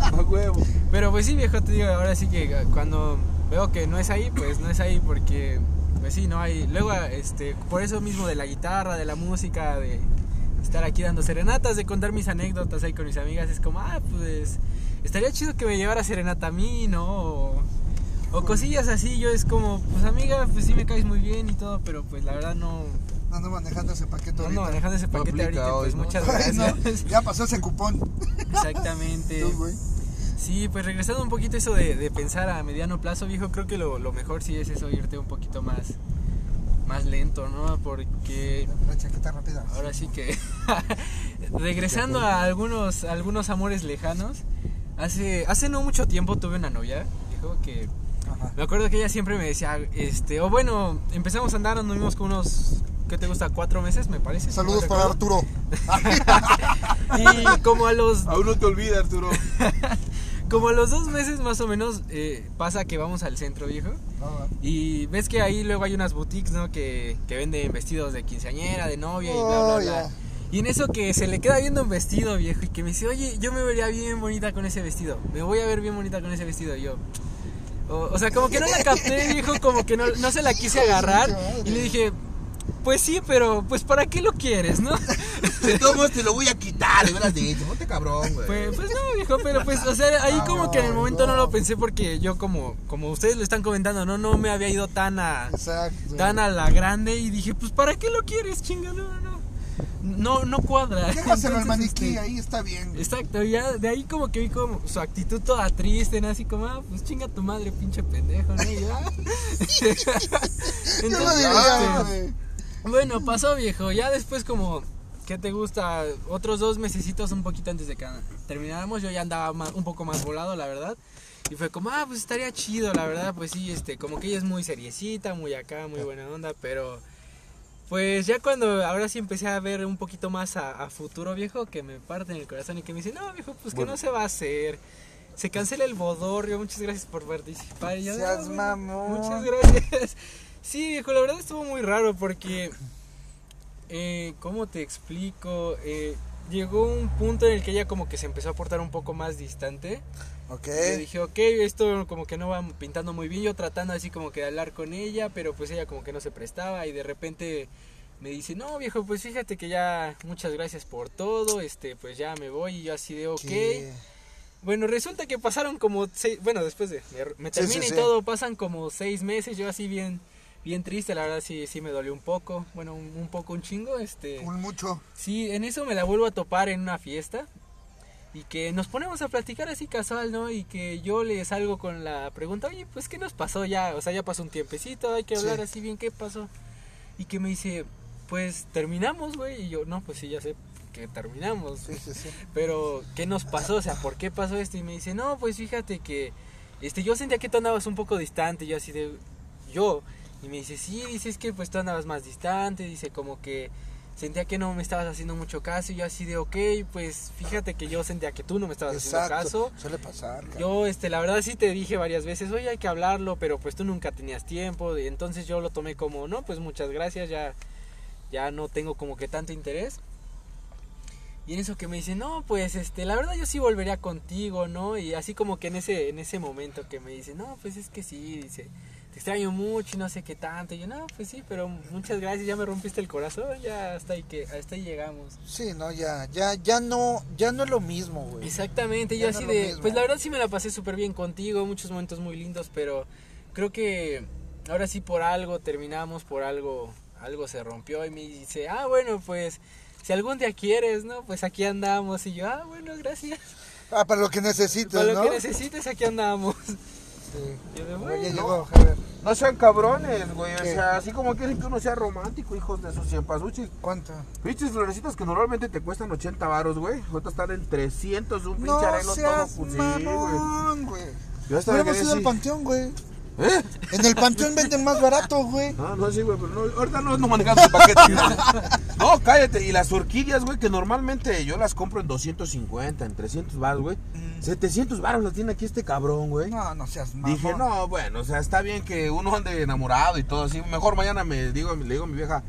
[SPEAKER 2] A huevo.
[SPEAKER 3] pero pues sí, viejo, te digo, ahora sí que cuando veo que no es ahí, pues no es ahí porque, pues sí, no hay. Luego, este, por eso mismo de la guitarra, de la música, de estar aquí dando serenatas, de contar mis anécdotas ahí con mis amigas, es como, ah, pues estaría chido que me llevara serenata a mí, ¿no? O, o cosillas así, yo es como, pues amiga, pues sí me caes muy bien y todo, pero pues la verdad no,
[SPEAKER 1] No ando manejando ese paquete
[SPEAKER 3] no ando
[SPEAKER 1] ahorita.
[SPEAKER 3] manejando ese paquete ahorita,
[SPEAKER 2] hoy,
[SPEAKER 3] pues
[SPEAKER 2] ¿no?
[SPEAKER 3] muchas
[SPEAKER 1] no,
[SPEAKER 3] gracias.
[SPEAKER 1] ya pasó ese cupón.
[SPEAKER 3] Exactamente.
[SPEAKER 1] Tú, güey.
[SPEAKER 3] Sí, pues regresando un poquito eso de, de pensar a mediano plazo, viejo, creo que lo, lo mejor sí es eso, irte un poquito más, más lento, ¿no? Porque
[SPEAKER 1] La chaqueta rápida.
[SPEAKER 3] ahora sí que, regresando a algunos, algunos amores lejanos, hace, hace no mucho tiempo tuve una novia, viejo, que
[SPEAKER 1] Ajá.
[SPEAKER 3] me acuerdo que ella siempre me decía, este, o bueno, empezamos a andar, nos vimos con unos, ¿qué te gusta? Cuatro meses, me parece. si no
[SPEAKER 1] Saludos para
[SPEAKER 3] recuerdo.
[SPEAKER 1] Arturo.
[SPEAKER 3] Y como a los
[SPEAKER 2] Aún no te olvidas, Arturo.
[SPEAKER 3] como a los dos meses más o menos eh, pasa que vamos al centro, viejo. Y ves que ahí luego hay unas boutiques, ¿no? Que, que venden vestidos de quinceañera, de novia y bla, bla,
[SPEAKER 1] Oh,
[SPEAKER 3] bla. Y en eso que se le queda viendo un vestido, viejo, y que me dice, oye, yo me vería bien bonita con ese vestido. Me voy a ver bien bonita con ese vestido. Y yo, o, o sea, como que no la capté, viejo, como que no, no se la quise agarrar. Y le dije, pues sí, pero pues ¿para qué lo quieres, no?
[SPEAKER 2] De todos modos te lo voy a quitar, de veras dicho. Ponte cabrón, güey.
[SPEAKER 3] Pues, pues no, viejo, pero pues, o sea, ahí como que en el momento no lo pensé porque yo como, como ustedes lo están comentando, no, no me había ido tan a,
[SPEAKER 1] Exacto.
[SPEAKER 3] tan a la grande y dije, pues ¿para qué lo quieres, chinga? No, no, no. No, cuadra.
[SPEAKER 1] Déjaselo al maniquí,
[SPEAKER 3] este,
[SPEAKER 1] ahí está bien.
[SPEAKER 3] Exacto, ya de ahí como que vi como su actitud toda triste, ¿no? Así como, ah, pues chinga tu madre, pinche pendejo, ¿no? Y yo, ah.
[SPEAKER 1] Yo lo
[SPEAKER 3] Entonces,
[SPEAKER 1] diría,
[SPEAKER 3] este, bueno, pasó viejo, ya después como, ¿qué te gusta? Otros dos mesecitos un poquito antes de que termináramos, yo ya andaba más- un poco más volado, la verdad. Y fue como, ah, pues estaría chido, la verdad, pues sí, este, como que ella es muy seriecita, muy acá, muy buena onda, pero pues ya cuando ahora sí empecé a ver un poquito más a, a futuro viejo, que me parte en el corazón y que me dice, no viejo, pues que
[SPEAKER 2] Bueno.
[SPEAKER 3] no se va a hacer. Se cancela el bodorrio, muchas gracias por participar. Y yo,
[SPEAKER 1] Seas
[SPEAKER 3] "No,
[SPEAKER 1] mamón".
[SPEAKER 3] Muchas gracias. Sí, viejo, la verdad estuvo muy raro porque, eh, ¿cómo te explico? Eh, llegó un punto en el que ella como que se empezó a portar un poco más distante.
[SPEAKER 1] Ok.
[SPEAKER 3] Yo dije, ok, esto como que no va pintando muy bien. Yo tratando así como que de hablar con ella, pero pues ella como que no se prestaba. Y de repente me dice, no, viejo, pues fíjate que ya muchas gracias por todo. Este, pues ya me voy. Y yo así de, ok.
[SPEAKER 1] Que-
[SPEAKER 3] Bueno, resulta que pasaron como seis, bueno, después de me- me
[SPEAKER 1] Sí,
[SPEAKER 3] termina
[SPEAKER 1] sí,
[SPEAKER 3] y
[SPEAKER 1] sí.
[SPEAKER 3] todo, pasan como seis meses. Yo así bien, bien triste, la verdad sí, sí me dolió un poco. Bueno, un, un poco, un chingo. Este,
[SPEAKER 1] Un mucho.
[SPEAKER 3] Sí, en eso me la vuelvo a topar en una fiesta y que nos ponemos a platicar así casual, ¿no? Y que yo le salgo con la pregunta, oye, pues ¿qué nos pasó ya? O sea, ya pasó un tiempecito, hay que hablar
[SPEAKER 1] Sí.
[SPEAKER 3] así bien, ¿qué pasó? Y que me dice, pues terminamos, güey. Y yo, no, pues sí, ya sé que terminamos.
[SPEAKER 1] Sí, sí, sí.
[SPEAKER 3] Pero, ¿qué nos pasó? O sea, ¿por qué pasó esto? Y me dice, no, pues fíjate que este, yo sentía que tú andabas un poco distante. Yo así de, yo. Y me dice, sí, dice, es que pues tú andabas más distante. Dice, como que sentía que no me estabas haciendo mucho caso. Y yo así de, ok, pues fíjate que yo sentía que tú no me estabas haciendo caso.
[SPEAKER 1] Suele pasar.
[SPEAKER 3] Yo, este, la verdad sí te dije varias veces, oye, hay que hablarlo, pero pues tú nunca tenías tiempo. Y entonces yo lo tomé como, no, pues muchas gracias, ya, ya no tengo como que tanto interés. Y en eso que me dice, no, pues, este, la verdad yo sí volvería contigo, ¿no? Y así como que en ese, en ese momento que me dice, no, pues es que sí, dice, te extraño mucho y no sé qué tanto. Y yo, no, pues sí, pero muchas gracias, ya me rompiste el corazón, ya hasta ahí que, hasta ahí llegamos.
[SPEAKER 1] Sí, no, ya, ya, ya no, ya no es lo mismo, güey.
[SPEAKER 3] Exactamente,
[SPEAKER 1] Ya
[SPEAKER 3] yo
[SPEAKER 1] no
[SPEAKER 3] así de,
[SPEAKER 1] mismo.
[SPEAKER 3] pues la verdad sí me la pasé súper bien contigo, muchos momentos muy lindos, pero creo que ahora sí por algo terminamos, por algo, algo se rompió y me dice, ah, bueno, pues si algún día quieres, ¿no? Pues aquí andamos y yo, ah, bueno, gracias.
[SPEAKER 1] Ah, para lo que necesites,
[SPEAKER 3] Para lo
[SPEAKER 1] ¿no?
[SPEAKER 3] que necesites, aquí andamos.
[SPEAKER 1] Sí.
[SPEAKER 3] Yo de, bueno,
[SPEAKER 1] ya llegó, Javier.
[SPEAKER 2] No sean cabrones, güey. O sea, así como quieren que uno sea romántico, hijos de sus ciempasuchis.
[SPEAKER 1] ¿Cuánto?
[SPEAKER 2] Pinches florecitas que normalmente te cuestan 80 varos, güey. Ahorita están en 300, un pinche
[SPEAKER 1] No
[SPEAKER 2] arreglo todo.
[SPEAKER 1] seas
[SPEAKER 2] sí, güey.
[SPEAKER 1] mamón, güey.
[SPEAKER 2] Yo hasta
[SPEAKER 1] Hubiéramos ido al panteón, güey.
[SPEAKER 2] ¿Eh?
[SPEAKER 1] En el panteón venden más barato, güey.
[SPEAKER 2] Ah, no, sí, güey, pero no, ahorita no, no manejamos el paquete. no, cállate. Y las orquídeas, güey, que normalmente yo las compro en 250, en 300 baros, güey. 700 baros las tiene aquí este cabrón, güey.
[SPEAKER 1] No, no seas mamón.
[SPEAKER 2] Dije, no, bueno, o sea, está bien que uno ande enamorado y todo así. Mejor mañana me digo, le digo a mi vieja,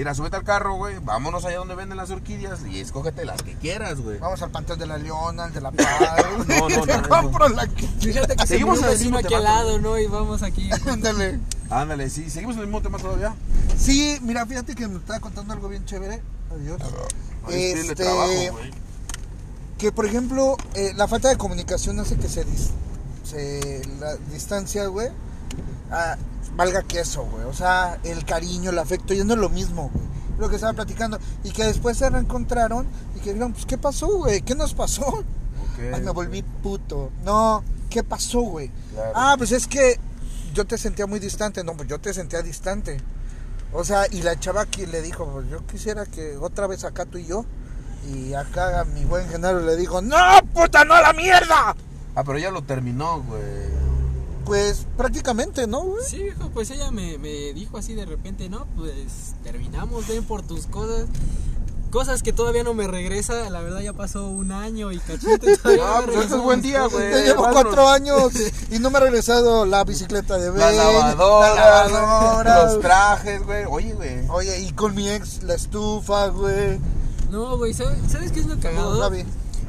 [SPEAKER 2] mira, súbete al carro, güey, vámonos allá donde venden las orquídeas y escógete las que quieras, güey.
[SPEAKER 1] Vamos al panteón de la Leona, al de la Paz.
[SPEAKER 2] No, no,
[SPEAKER 1] Te
[SPEAKER 2] no,
[SPEAKER 1] compro la que...
[SPEAKER 3] fíjate que
[SPEAKER 2] Seguimos en el mismo
[SPEAKER 3] aquí al
[SPEAKER 2] tema,
[SPEAKER 3] lado, ¿no? Y vamos aquí.
[SPEAKER 1] Ándale.
[SPEAKER 2] Ándale, sí, seguimos en el mismo tema todavía.
[SPEAKER 1] Sí, mira, fíjate que me estaba contando algo bien chévere. Adiós.
[SPEAKER 2] Ay,
[SPEAKER 1] Este,
[SPEAKER 2] trabajo, güey.
[SPEAKER 1] que por ejemplo, eh, la falta de comunicación hace que se, dis- se la distancia, güey, ah, valga queso, güey. O sea, el cariño, el afecto, ya no es lo mismo, güey. Lo que estaba platicando. Y que después se reencontraron y que dijeron, pues, ¿qué pasó, güey? ¿Qué nos pasó? Ay, me volví puto. No, ¿qué pasó, güey?
[SPEAKER 2] Claro.
[SPEAKER 1] Ah, pues es que yo te sentía muy distante. No, pues yo te sentía distante. O sea, y la chava que le dijo, pues yo quisiera que otra vez acá tú y yo. Y acá mi buen Genaro le dijo, no, puta, no a la mierda.
[SPEAKER 2] Ah, pero ya lo terminó, güey.
[SPEAKER 1] Pues prácticamente, ¿no, güey?
[SPEAKER 3] Sí, hijo, pues ella me, me dijo así de repente, no, pues terminamos, ven por tus cosas. cosas que todavía no me regresa. La verdad ya pasó un año y cachito. y todavía
[SPEAKER 2] Ah,
[SPEAKER 3] no me
[SPEAKER 2] pues este es buen día, güey.
[SPEAKER 1] Ya llevo
[SPEAKER 2] vámonos.
[SPEAKER 1] cuatro años y no me ha regresado la bicicleta de Ben,
[SPEAKER 2] La lavadora,
[SPEAKER 1] la lavadora.
[SPEAKER 2] los trajes, güey. Oye, güey.
[SPEAKER 1] Oye, y con mi ex la estufa, güey.
[SPEAKER 3] No, güey, ¿sabes, ¿sabes qué es lo cagado?
[SPEAKER 1] No.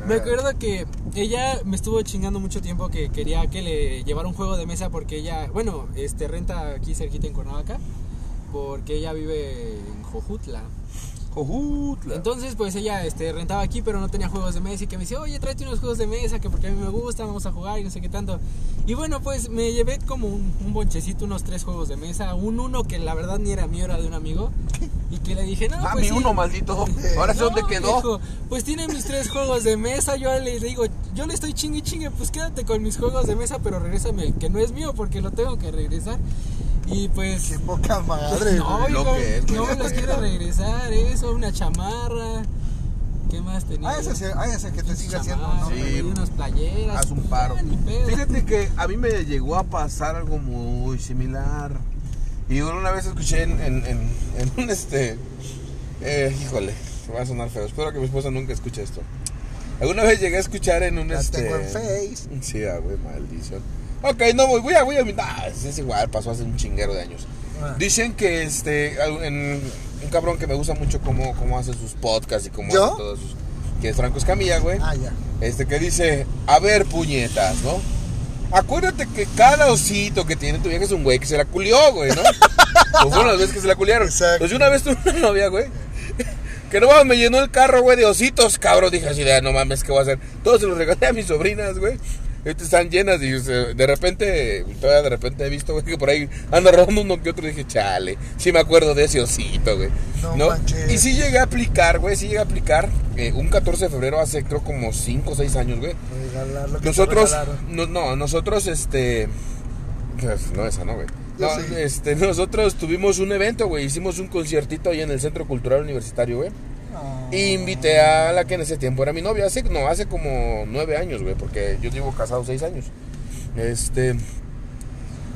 [SPEAKER 3] Me acuerdo que ella me estuvo chingando mucho tiempo que quería que le llevara un juego de mesa porque ella, bueno, este renta aquí cerquita en Cuernavaca porque ella vive en Jojutla. Entonces, pues ella este, rentaba aquí, pero no tenía juegos de mesa. Y que me decía, oye, tráete unos juegos de mesa, que porque a mí me gustan, vamos a jugar y no sé qué tanto. Y bueno, pues me llevé como un, un bonchecito, unos tres juegos de mesa. Un uno que la verdad ni era mío, era de un amigo. Y que le dije, no,
[SPEAKER 2] Ah,
[SPEAKER 3] pues
[SPEAKER 2] mi
[SPEAKER 3] sí".
[SPEAKER 2] uno, maldito. Ahora sé
[SPEAKER 3] No,
[SPEAKER 2] dónde quedó.
[SPEAKER 3] viejo, pues tiene mis tres juegos de mesa. Yo le digo, yo le estoy chingue chingue, pues quédate con mis juegos de mesa, pero regrésame que no es mío porque lo tengo que regresar. Y pues.
[SPEAKER 1] Qué poca madre,
[SPEAKER 3] No,
[SPEAKER 1] güey.
[SPEAKER 2] Lo
[SPEAKER 3] hijo,
[SPEAKER 2] que es, güey,
[SPEAKER 3] no me los quiero
[SPEAKER 2] es.
[SPEAKER 3] regresar, eso, una chamarra. ¿Qué más tenía?
[SPEAKER 1] Ah, ese, ah, ese que te sigue haciendo, ¿no?
[SPEAKER 2] Sí.
[SPEAKER 3] unas playeras.
[SPEAKER 2] Haz un paro. Fíjate que a mí me llegó a pasar algo muy similar. Y una vez escuché en, en, en, en un este. eh, híjole, va a sonar feo. Espero que mi esposa nunca escuche esto. Alguna vez llegué a escuchar en un
[SPEAKER 1] La
[SPEAKER 2] este.
[SPEAKER 1] tengo en Face.
[SPEAKER 2] Sí, ah, güey, maldición. Ok, no, voy, voy a, voy a. nah, es igual, pasó hace un chinguero de años.
[SPEAKER 1] Ah.
[SPEAKER 2] Dicen que este. en- un cabrón que me gusta mucho cómo, cómo hace sus podcasts y cómo
[SPEAKER 1] ¿Yo?
[SPEAKER 2] hace todos sus. Que es Franco Escamilla, güey.
[SPEAKER 1] Ah, ya.
[SPEAKER 2] Este que dice, a ver puñetas, ¿no? Acuérdate que cada osito que tiene tu vieja es un güey que se la culió, güey, ¿no? Pues fueron las veces que se la culiaron.
[SPEAKER 1] Exacto.
[SPEAKER 2] Yo una vez tuve una novia, güey. Que no mames, me llenó el carro, güey, de ositos, cabrón. Dije así, de, "Ah, no mames, ¿qué voy a hacer? Todos se los regalé a mis sobrinas, güey. Estas están llenas y de repente, todavía de repente he visto, güey, que por ahí anda rodando uno que otro. Dije, chale, sí me acuerdo de ese osito, güey.
[SPEAKER 1] No
[SPEAKER 2] ¿No? Y sí llegué a aplicar, güey, sí llegué a aplicar eh, un 14 de febrero hace creo como 5 o 6 años, güey. Nosotros, no, no, nosotros, este, no esa, no, güey. No, este, nosotros tuvimos un evento, güey, hicimos un conciertito ahí en el Centro Cultural Universitario, güey. Y invité a la que en ese tiempo era mi novia, hace, no, hace como nueve años, güey, porque yo llevo casado seis años. Este,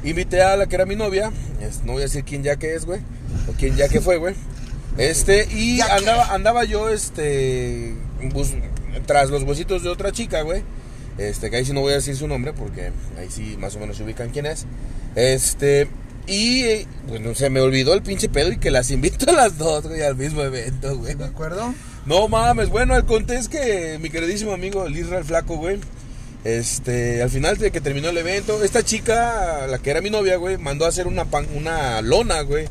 [SPEAKER 2] invité a la que era mi novia, no voy a decir quién ya que es, güey, o quién ya que fue, güey. Este, y andaba, andaba yo, este, bus- tras los huesitos de otra chica, güey. Este, que ahí sí no voy a decir su nombre porque ahí sí más o menos se ubican quién es. Este, y eh, bueno, se me olvidó el pinche pedo y que las invito a las dos, güey, al mismo evento, güey.
[SPEAKER 1] ¿De acuerdo?
[SPEAKER 2] No mames, bueno, el conté es que mi queridísimo amigo el Israel Flaco, güey. Este, al final de que terminó el evento, esta chica, la que era mi novia, güey, mandó a hacer una pan- una lona, güey,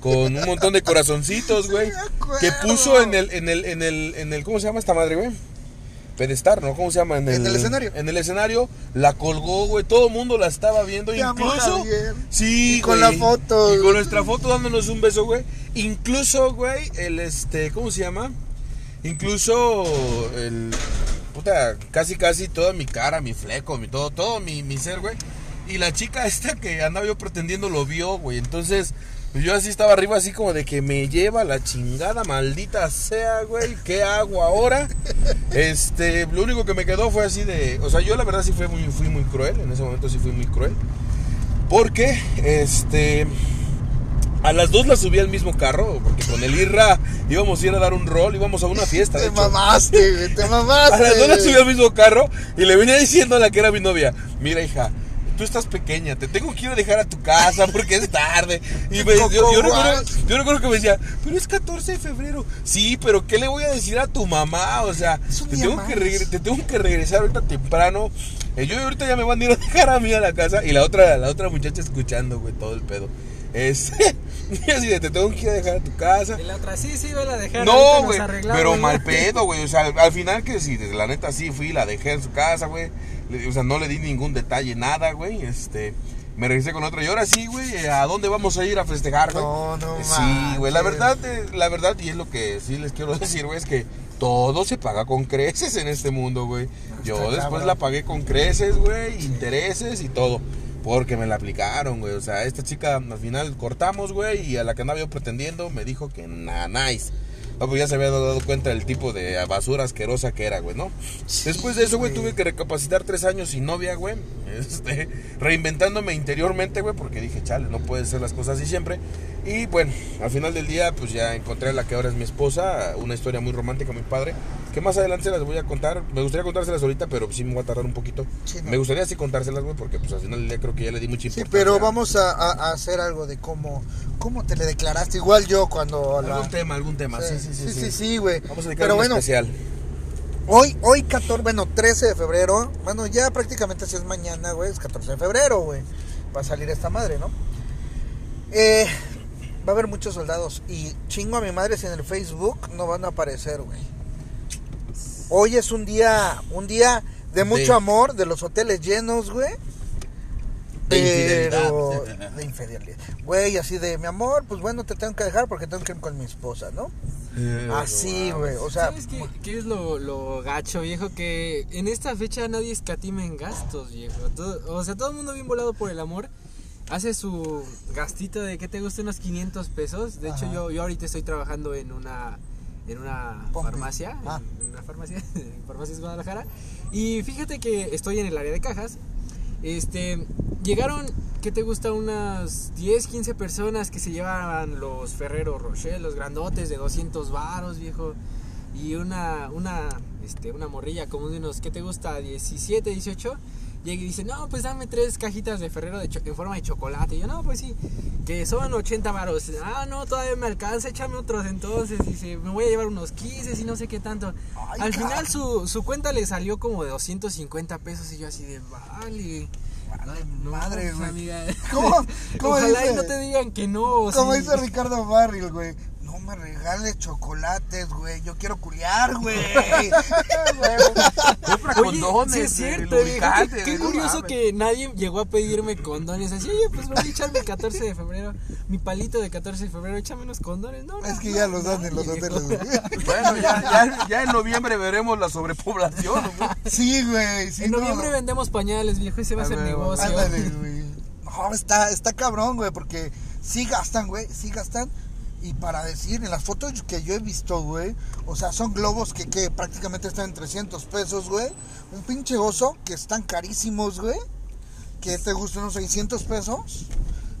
[SPEAKER 2] con un montón de corazoncitos, güey, que puso en el en el en el en el ¿cómo se llama esta madre, güey? Pedestal, ¿no? ¿Cómo se llama?
[SPEAKER 1] En el escenario.
[SPEAKER 2] En el escenario, la colgó, güey. Todo el mundo la estaba viendo.
[SPEAKER 1] Te
[SPEAKER 2] incluso. Sí,
[SPEAKER 1] Y con
[SPEAKER 2] güey.
[SPEAKER 1] la foto.
[SPEAKER 2] Y con nuestra foto dándonos un beso, güey. Incluso, güey, el este. ¿Cómo se llama? Incluso el. Puta, casi, casi toda mi cara, mi fleco, mi todo, todo mi, mi ser, güey. Y la chica esta que andaba yo pretendiendo lo vio, güey. Entonces, yo así estaba arriba, así como de que me lleva la chingada, maldita sea, güey. ¿Qué hago ahora? Este, lo único que me quedó fue así de. O sea, yo la verdad sí fui muy, fui muy cruel. En ese momento sí fui muy cruel. Porque, este. A las dos las subí al mismo carro, porque con el Irra íbamos a ir a dar un rol, íbamos a una fiesta.
[SPEAKER 1] Te mamaste, güey, te mamaste.
[SPEAKER 2] A las dos las subí al mismo carro y le venía diciendo a la que era mi novia: Mira, hija, tú estás pequeña, te tengo que ir a dejar a tu casa porque es tarde. Y me- yo, yo recuerdo, yo recuerdo que me decía: Pero es 14 de febrero. Sí, pero ¿qué le voy a decir a tu mamá? O sea, te tengo,
[SPEAKER 1] más.
[SPEAKER 2] que te tengo que regresar ahorita temprano. Eh, yo ahorita ya me van a ir a dejar a mí a la casa y la otra, la otra muchacha escuchando, güey, todo el pedo. Es, así de, te tengo que ir a dejar a tu casa.
[SPEAKER 3] Y la otra, sí, sí, vela a dejar.
[SPEAKER 2] No, güey, pero mal pedo, güey. O sea, al, al final que sí, la neta sí fui, la dejé en su casa, güey. O sea, no le di ningún detalle, nada, güey. Este, me regresé con otro. Y ahora sí, güey, ¿a dónde vamos a ir a festejar, güey?
[SPEAKER 1] No, no
[SPEAKER 2] Sí, güey, la verdad, eh, la verdad, y es lo que sí les quiero decir, güey, es que todo se paga con creces en este mundo, güey. Yo después
[SPEAKER 1] cabrón.
[SPEAKER 2] la pagué con creces, güey, intereses y todo. Porque me la aplicaron, güey. O sea, esta chica al final cortamos, güey. Y a la que andaba yo pretendiendo me dijo que na, nice. No, pues ya se había dado cuenta del tipo de basura asquerosa que era, güey, ¿no? Después de eso, güey, tuve que recapacitar tres años sin novia, güey. Este, reinventándome interiormente, güey, porque dije, chale, no puede ser las cosas así siempre. Y bueno, al final del día, pues ya encontré a la que ahora es mi esposa, una historia muy romántica, muy padre, que más adelante se las voy a contar. Me gustaría contárselas ahorita, pero sí me voy a tardar un poquito.
[SPEAKER 1] Sí, no.
[SPEAKER 2] Me gustaría así contárselas, güey, porque pues al final del día creo que ya le di mucha
[SPEAKER 1] Sí,
[SPEAKER 2] importancia.
[SPEAKER 1] pero vamos a, a- a hacer algo de cómo, cómo te le declaraste. Igual yo cuando la...
[SPEAKER 2] Algún tema, algún tema, sí, sí, sí.
[SPEAKER 1] sí, sí, sí, güey.
[SPEAKER 2] Vamos a dedicar
[SPEAKER 1] Pero
[SPEAKER 2] un
[SPEAKER 1] bueno,
[SPEAKER 2] especial.
[SPEAKER 1] hoy, hoy 14, bueno, 13 de febrero, bueno, ya prácticamente si es mañana, güey, es 14 de febrero, güey. Va a salir esta madre, ¿no? Eh, va a haber muchos soldados y chingo a mi madre si en el Facebook no van a aparecer, güey. Hoy es un día, un día de mucho amor, de los hoteles llenos, güey.
[SPEAKER 2] De
[SPEAKER 1] Pero
[SPEAKER 2] infidelidad.
[SPEAKER 1] de infidelidad. Güey, así de mi amor, pues bueno, te tengo que dejar porque tengo que ir con mi esposa, ¿no? Así, güey. O sea,
[SPEAKER 3] ¿Sabes qué, qué es lo, lo gacho, viejo? Que en esta fecha nadie escatima en gastos, viejo. Todo- o sea, todo el mundo bien volado por el amor. Hace su gastito de que te guste unos 500 pesos. De hecho, yo, yo ahorita estoy trabajando en una, en una
[SPEAKER 1] Pompe.
[SPEAKER 3] farmacia.
[SPEAKER 1] Ah.
[SPEAKER 3] En una farmacia, en Farmacias Guadalajara. Y fíjate que estoy en el área de cajas. Este, llegaron, ¿qué te gusta? Unas 10, 15 personas que se llevaban los Ferrero Rocher, los grandotes de 200 varos, viejo. Y una, una, este, una morrilla como de unos, ¿qué te gusta? 17, 18. Llega y dice, no, pues dame tres cajitas de Ferrero de en forma de chocolate. Y yo, no, pues sí, que son 80 varos. Ah, no, todavía me alcanza, échame otros entonces. Dice, me voy a llevar unos 15 y no sé qué tanto.
[SPEAKER 1] Ay,
[SPEAKER 3] Al final su, su cuenta le salió como de 250 pesos y yo así de, vale. No,
[SPEAKER 1] madre, güey.
[SPEAKER 3] amiga.
[SPEAKER 1] ¿Cómo, cómo
[SPEAKER 3] Ojalá
[SPEAKER 1] dice?
[SPEAKER 3] y no te digan que no.
[SPEAKER 1] Como
[SPEAKER 3] sí.
[SPEAKER 1] dice Ricardo Barril, güey. No me regales chocolates, güey. Yo quiero culiar, güey.
[SPEAKER 2] Compra condones,
[SPEAKER 3] sí es
[SPEAKER 2] güey,
[SPEAKER 3] cierto, qué, qué
[SPEAKER 2] güey, no
[SPEAKER 3] curioso que nadie llegó a pedirme condones. Así, oye, pues voy a echarme el 14 de febrero, mi palito de 14 de febrero, échame unos condones. No, no,
[SPEAKER 1] es que
[SPEAKER 3] no,
[SPEAKER 1] ya los dan en los hoteles.
[SPEAKER 2] Bueno, ya, ya, ya en noviembre veremos la sobrepoblación, güey.
[SPEAKER 1] Sí, güey. Sí,
[SPEAKER 3] En
[SPEAKER 1] no.
[SPEAKER 3] noviembre vendemos pañales, viejo, ese va a
[SPEAKER 2] A
[SPEAKER 3] ser
[SPEAKER 2] ver,
[SPEAKER 3] negocio.
[SPEAKER 1] Ándale, güey. No, está, está cabrón, güey, porque sí gastan, güey, sí gastan. Y para decir, en las fotos que yo he visto, güey, o sea, son globos que, que prácticamente están en 300 pesos, güey. Un pinche oso que están carísimos, güey. Que te gustan unos 600 pesos.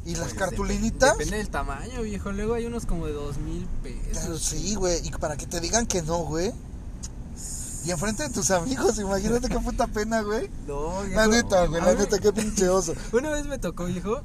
[SPEAKER 1] Y las cartulinitas.
[SPEAKER 3] Pues, Depende del tamaño, viejo. Luego hay unos como de dos mil
[SPEAKER 1] Pero
[SPEAKER 3] pesos.
[SPEAKER 1] sí, güey. Y para que te digan que no, güey. Y enfrente de tus amigos, imagínate qué puta pena, güey.
[SPEAKER 3] No,
[SPEAKER 1] La
[SPEAKER 3] viejo.
[SPEAKER 1] neta, güey, la neta, qué pinche oso.
[SPEAKER 3] Una vez me tocó, viejo,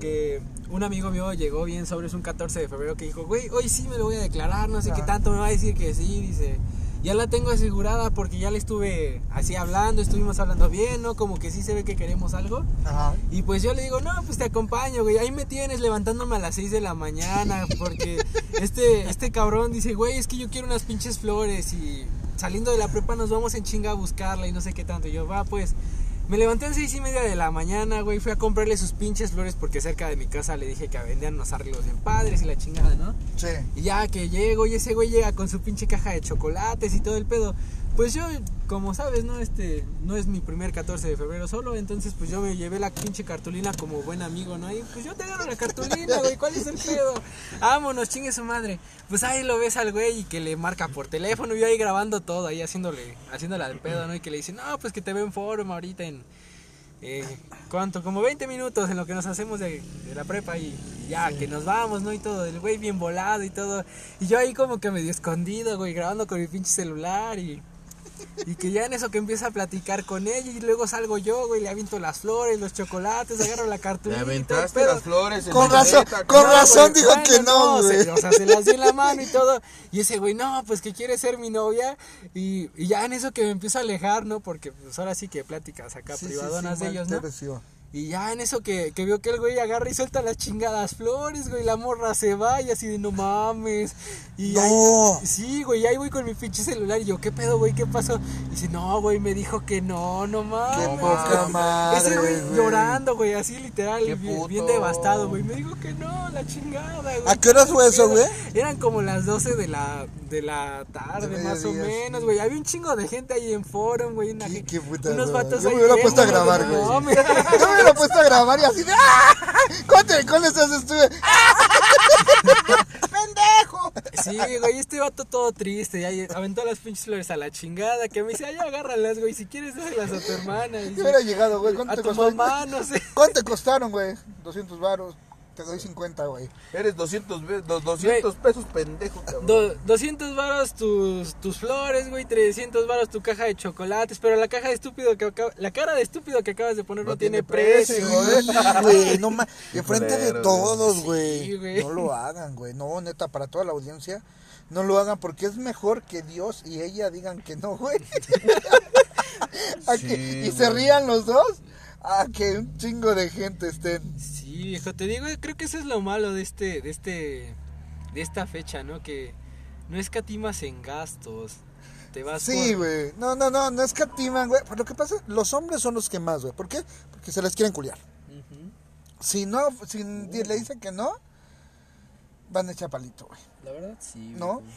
[SPEAKER 3] que un amigo mío llegó bien sobre es un 14 de febrero que dijo, güey, hoy sí me lo voy a declarar, no sé qué tanto, me va a decir que sí, dice, ya la tengo asegurada porque ya le estuve así hablando, estuvimos hablando bien, ¿no? Como que sí se ve que queremos algo.
[SPEAKER 1] Ajá.
[SPEAKER 3] Y pues yo le digo, no, pues te acompaño, güey. Ahí me tienes levantándome a las 6 de la mañana. Porque este, este cabrón dice, güey, es que yo quiero unas pinches flores. Y saliendo de la prepa nos vamos en chinga a buscarla y no sé qué tanto. Y yo, va, pues. Me levanté a las 6 y media de la mañana, güey. Fui a comprarle sus pinches flores porque cerca de mi casa le dije que vendían unos arreglos bien padres y la chingada, ¿no?
[SPEAKER 1] Sí.
[SPEAKER 3] Y ya que llego y ese güey llega con su pinche caja de chocolates y todo el pedo. Pues yo, como sabes, no este no es mi primer 14 de febrero solo, entonces pues yo me llevé la pinche cartulina como buen amigo, ¿no? Y pues yo te agarro la cartulina, güey, ¿cuál es el pedo? Vámonos, chingue su madre. Pues ahí lo ves al güey y que le marca por teléfono y yo ahí grabando todo, ahí haciéndole haciéndola de pedo, ¿no? Y que le dice, "No, pues que te veo en forum ahorita en eh, ¿Cuánto? Como 20 minutos en lo que nos hacemos de, de la prepa y ya, que nos vamos, ¿no? Y todo, el güey bien volado y todo. Y yo ahí como que medio escondido, güey, grabando con mi pinche celular y... Y que ya en eso que empieza a platicar con ella y luego salgo yo, güey, le aviento las flores, los chocolates, agarro la
[SPEAKER 2] Le
[SPEAKER 3] cartulina.
[SPEAKER 2] aventaste
[SPEAKER 3] pero-
[SPEAKER 2] las flores. en
[SPEAKER 1] Con
[SPEAKER 2] la
[SPEAKER 1] razón,
[SPEAKER 2] maleta,
[SPEAKER 1] con razón dijo
[SPEAKER 3] bueno,
[SPEAKER 1] que no,
[SPEAKER 3] se-
[SPEAKER 1] güey.
[SPEAKER 3] o sea, se las di en la mano y todo. Y ese güey, no, pues que quiere ser mi novia. Y, y ya en eso que me empiezo a alejar, ¿no? Porque pues ahora sí que pláticas acá
[SPEAKER 1] Sí,
[SPEAKER 3] privadonas
[SPEAKER 1] sí,
[SPEAKER 3] de ellos,
[SPEAKER 1] te
[SPEAKER 3] ¿no?
[SPEAKER 1] recibo.
[SPEAKER 3] Y ya en eso que, que vio que el güey agarra y suelta las chingadas flores, güey, la morra se va y así de no mames. Y
[SPEAKER 1] No.
[SPEAKER 3] ahí- sí, güey, ahí voy con mi pinche celular y yo, ¿qué pedo, güey? ¿Qué pasó? Y dice, no, güey, me dijo que no, no mames.
[SPEAKER 1] Qué poca madre,
[SPEAKER 3] Ese güey
[SPEAKER 1] güey.
[SPEAKER 3] llorando, güey, así literal, bien, bien devastado, güey. Me dijo que no, la chingada, güey.
[SPEAKER 1] ¿A qué horas fue eso, güey?
[SPEAKER 3] Eran como las 12 de la, de la tarde,
[SPEAKER 1] De
[SPEAKER 3] más o menos, güey. Había un chingo de gente ahí en forum, güey. una
[SPEAKER 1] Qué- puta
[SPEAKER 3] unos vatos
[SPEAKER 1] Yo
[SPEAKER 3] ahí
[SPEAKER 1] me hubiera puesto a grabar,
[SPEAKER 3] no
[SPEAKER 1] güey.
[SPEAKER 3] mames.
[SPEAKER 1] Me hubiera puesto a grabar y así de ¡Ah! ¿Cómo te con esas estuve? ¡Pendejo!
[SPEAKER 3] Sí, güey, este vato todo triste, ya aventó las pinches flores a la chingada, que me dice, ay, agárralas, güey, si quieres déjalas a tu hermana. y
[SPEAKER 1] Yo
[SPEAKER 3] dice,
[SPEAKER 1] hubiera llegado, güey.
[SPEAKER 3] a
[SPEAKER 1] ¿Cuánto te
[SPEAKER 3] tu
[SPEAKER 1] costó?
[SPEAKER 3] mamá, no sé.
[SPEAKER 1] ¿Cuánto te costaron, güey? 200 varos. Te doy 50, güey.
[SPEAKER 2] Eres 200, ve- do- 200 pesos pendejo, cabrón.
[SPEAKER 3] Do- 200 varos tus, tus flores, güey, 300 varos tu caja de chocolates, pero la caja de estúpido que acaba- la cara de estúpido que acabas de poner no,
[SPEAKER 2] No
[SPEAKER 3] tiene
[SPEAKER 2] tiene
[SPEAKER 3] precio.
[SPEAKER 2] güey.
[SPEAKER 1] no ma- Enfrente de todos, güey. no lo hagan, güey. No, neta, para toda la audiencia. No lo hagan porque es mejor que Dios y ella digan que no, güey.
[SPEAKER 2] Sí,
[SPEAKER 1] y se rían los dos. A que un chingo de gente estén.
[SPEAKER 3] Sí, viejo, te digo, creo que eso es lo malo de este, de este, de esta fecha, ¿no? Que no escatimas en gastos. Te vas
[SPEAKER 1] Sí,
[SPEAKER 3] por-
[SPEAKER 1] güey. No, no, no, no escatiman, güey. Pero lo que pasa, los hombres son los que más, güey. ¿Por qué? Porque se les quieren culiar. Si no, si le dicen que no, van a echar palito, güey.
[SPEAKER 3] La verdad, sí.
[SPEAKER 1] ¿No?
[SPEAKER 3] viejo.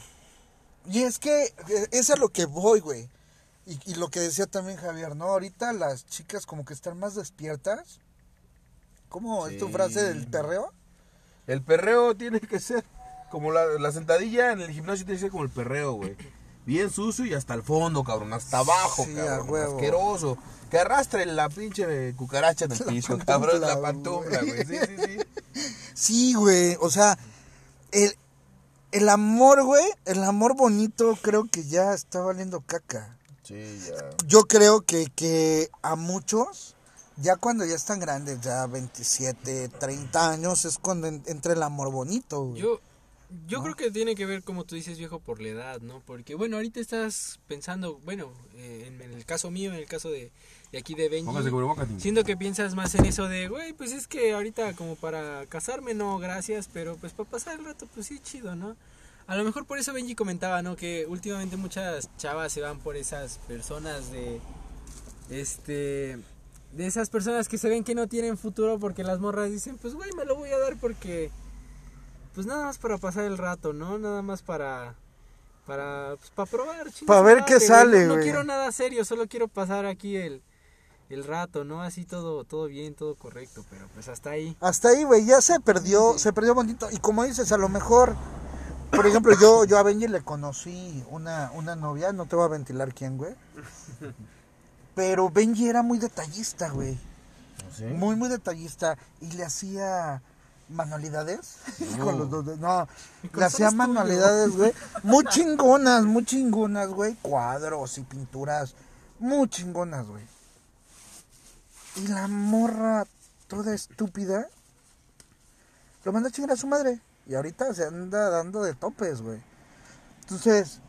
[SPEAKER 1] Y es que eh, es a lo que voy, güey. Y, y lo que decía también Javier, ¿no? Ahorita las chicas como que están más despiertas. ¿Cómo es tu frase del perreo?
[SPEAKER 2] El perreo tiene que ser como la, la sentadilla en el gimnasio tiene que ser como el perreo, güey. Bien sucio y hasta el fondo, cabrón, hasta abajo,
[SPEAKER 1] Sí,
[SPEAKER 2] cabrón, asqueroso. Que arrastre la pinche cucaracha en el
[SPEAKER 1] La
[SPEAKER 2] piso, cabrón, la pantufla, güey. Sí, sí, sí.
[SPEAKER 1] Sí, güey. O sea, el, el amor, güey, el amor bonito creo que ya está valiendo caca.
[SPEAKER 2] Sí, ya.
[SPEAKER 1] Yo creo que, que a muchos, ya cuando ya están grandes, ya 27, 30 años, es cuando en- entra el amor bonito, güey.
[SPEAKER 3] Yo, yo creo que tiene que ver, como tú dices, viejo, por la edad, ¿no? Porque, bueno, ahorita estás pensando, bueno, eh, en, en el caso mío, en el caso de, de aquí de Benji, siento que piensas más en eso de, güey, pues es que ahorita como para casarme, no, gracias, pero pues para pasar el rato, pues sí, chido, ¿no? A lo mejor por eso Benji comentaba, ¿no? Que últimamente muchas chavas se van por esas personas de, este, de esas personas que se ven que no tienen futuro porque las morras dicen, pues, güey, me lo voy a dar porque pues nada más para pasar el rato, ¿no? Nada más para para pues, para probar, chingue
[SPEAKER 1] Pa'
[SPEAKER 3] su
[SPEAKER 1] ver qué sale,
[SPEAKER 3] No, no
[SPEAKER 1] güey.
[SPEAKER 3] quiero nada serio, solo quiero pasar aquí el el rato, ¿no? Así todo todo bien, todo correcto, pero pues hasta ahí.
[SPEAKER 1] Hasta ahí, güey, ya se perdió,
[SPEAKER 3] Sí.
[SPEAKER 1] se perdió bonito. Y como dices, a lo mejor, por ejemplo, yo, yo a Benji le conocí una, una novia, no te voy a ventilar quién, güey. Pero Benji era muy detallista, güey.
[SPEAKER 2] ¿Sí?
[SPEAKER 1] Muy, muy detallista. Y le hacía manualidades. Con los dos. No, le hacía manualidades, güey. Muy chingonas, muy chingonas, güey. Cuadros y pinturas. Muy chingonas, güey. Y la morra, toda estúpida, lo manda a chingar a su madre. Y ahorita se anda dando de topes, güey. Entonces,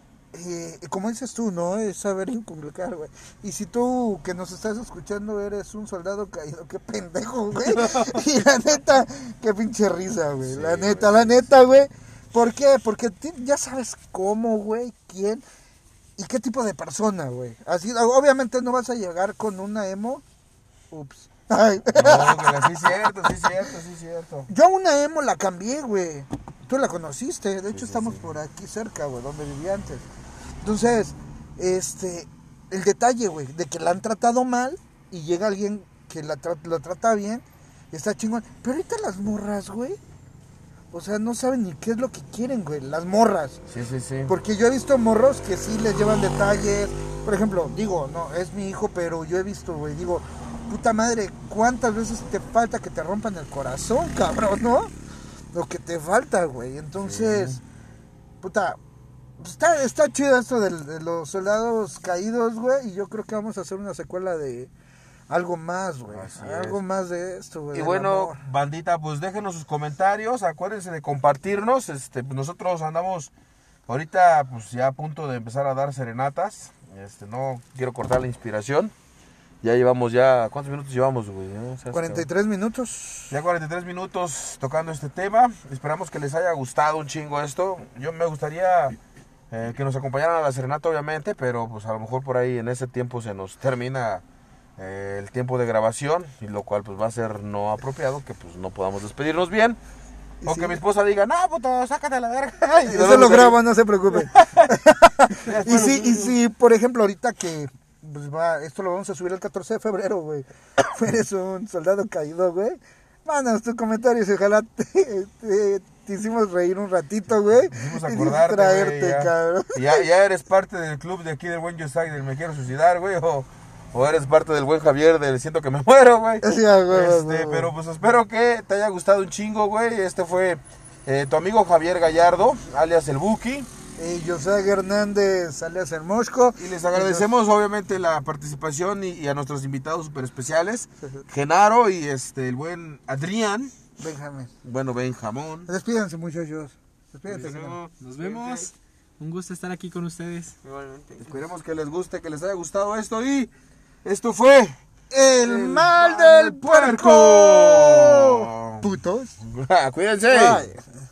[SPEAKER 1] eh, como dices tú, ¿no? Es saber inculcar, güey. Y si tú que nos estás escuchando eres un soldado caído, qué pendejo, güey. y la neta, qué pinche risa, güey.
[SPEAKER 2] Sí,
[SPEAKER 1] la neta,
[SPEAKER 2] güey.
[SPEAKER 1] la neta, güey. ¿Por qué? Porque ya sabes cómo, güey, quién y qué tipo de persona, güey. Así, obviamente no vas a llegar con una emo. Ups. Ay.
[SPEAKER 2] No, pero sí es cierto, sí es cierto, sí es cierto.
[SPEAKER 1] Yo una emo la cambié, güey. Tú la conociste. De hecho,
[SPEAKER 2] sí,
[SPEAKER 1] estamos
[SPEAKER 2] sí.
[SPEAKER 1] por aquí cerca, güey, donde vivía antes. Entonces, este, el detalle, güey, de que la han tratado mal y llega alguien que la, tra- la trata bien y está chingón. Pero ahorita las morras, güey, o sea, no saben ni qué es lo que quieren, güey, las morras.
[SPEAKER 2] Sí, sí, sí.
[SPEAKER 1] Porque yo he visto morros que sí les llevan detalles. Por ejemplo, digo, no, es mi hijo, pero yo he visto, güey, digo, puta madre, ¿cuántas veces te falta que te rompan el corazón, cabrón, no? Lo que te falta, güey. Entonces, puta, está, está chido esto de, los soldados caídos, güey, y yo creo que vamos a hacer una secuela de algo más, güey. Algo
[SPEAKER 2] es.
[SPEAKER 1] más de esto, güey.
[SPEAKER 2] Y bueno,
[SPEAKER 1] amor.
[SPEAKER 2] bandita, pues déjenos sus comentarios, acuérdense de compartirnos, este, pues nosotros andamos ahorita pues ya a punto de empezar a dar serenatas, este, no quiero cortar la inspiración, ya llevamos ya, ¿cuántos minutos llevamos, güey? Ya, seas
[SPEAKER 1] 43 minutos.
[SPEAKER 2] Ya 43 minutos tocando este tema. Esperamos que les haya gustado un chingo esto. Yo me gustaría eh, que nos acompañaran a la serenata, obviamente, pero pues a lo mejor por ahí en ese tiempo se nos termina eh, el tiempo de grabación, y lo cual pues va a ser no apropiado, que pues no podamos despedirnos bien. O
[SPEAKER 1] sí.
[SPEAKER 2] que mi esposa diga, no, puto, sácate la verga. Y
[SPEAKER 1] Eso lo grabo, no se preocupen. y sí, y sí, por ejemplo, ahorita que pues va, esto lo vamos a subir el 14 de febrero, güey. Eres un soldado caído, güey. Mándanos tus comentarios y ojalá te, te- te hicimos reír un ratito, güey.
[SPEAKER 2] Hicimos
[SPEAKER 1] Y distraerte,
[SPEAKER 2] güey, ya.
[SPEAKER 1] cabrón.
[SPEAKER 2] Ya, ya eres parte del club de aquí del buen Yosai del Me Quiero Suicidar, güey, o, o eres parte del buen Javier del Siento que me muero, güey.
[SPEAKER 1] Sí, a
[SPEAKER 2] Este, pero pues espero que te haya gustado un chingo, güey. Este fue eh, tu amigo Javier Gallardo, alias el Buki.
[SPEAKER 1] Y José Hernández, alias el Mosco.
[SPEAKER 2] Y les agradecemos obviamente la participación y, y a nuestros invitados súper especiales, Genaro y este el buen Adrián,
[SPEAKER 1] Benjamín.
[SPEAKER 2] bueno Benjamón.
[SPEAKER 1] Despídense, muchachos. Despídense. Genaro.
[SPEAKER 3] Nos vemos. Un gusto estar aquí con ustedes.
[SPEAKER 4] Igualmente.
[SPEAKER 2] Esperemos que les guste, que les haya gustado esto y esto fue
[SPEAKER 1] El, mal del puerco.
[SPEAKER 2] puerco.
[SPEAKER 1] Putos.
[SPEAKER 2] Cuídense.
[SPEAKER 1] Bye.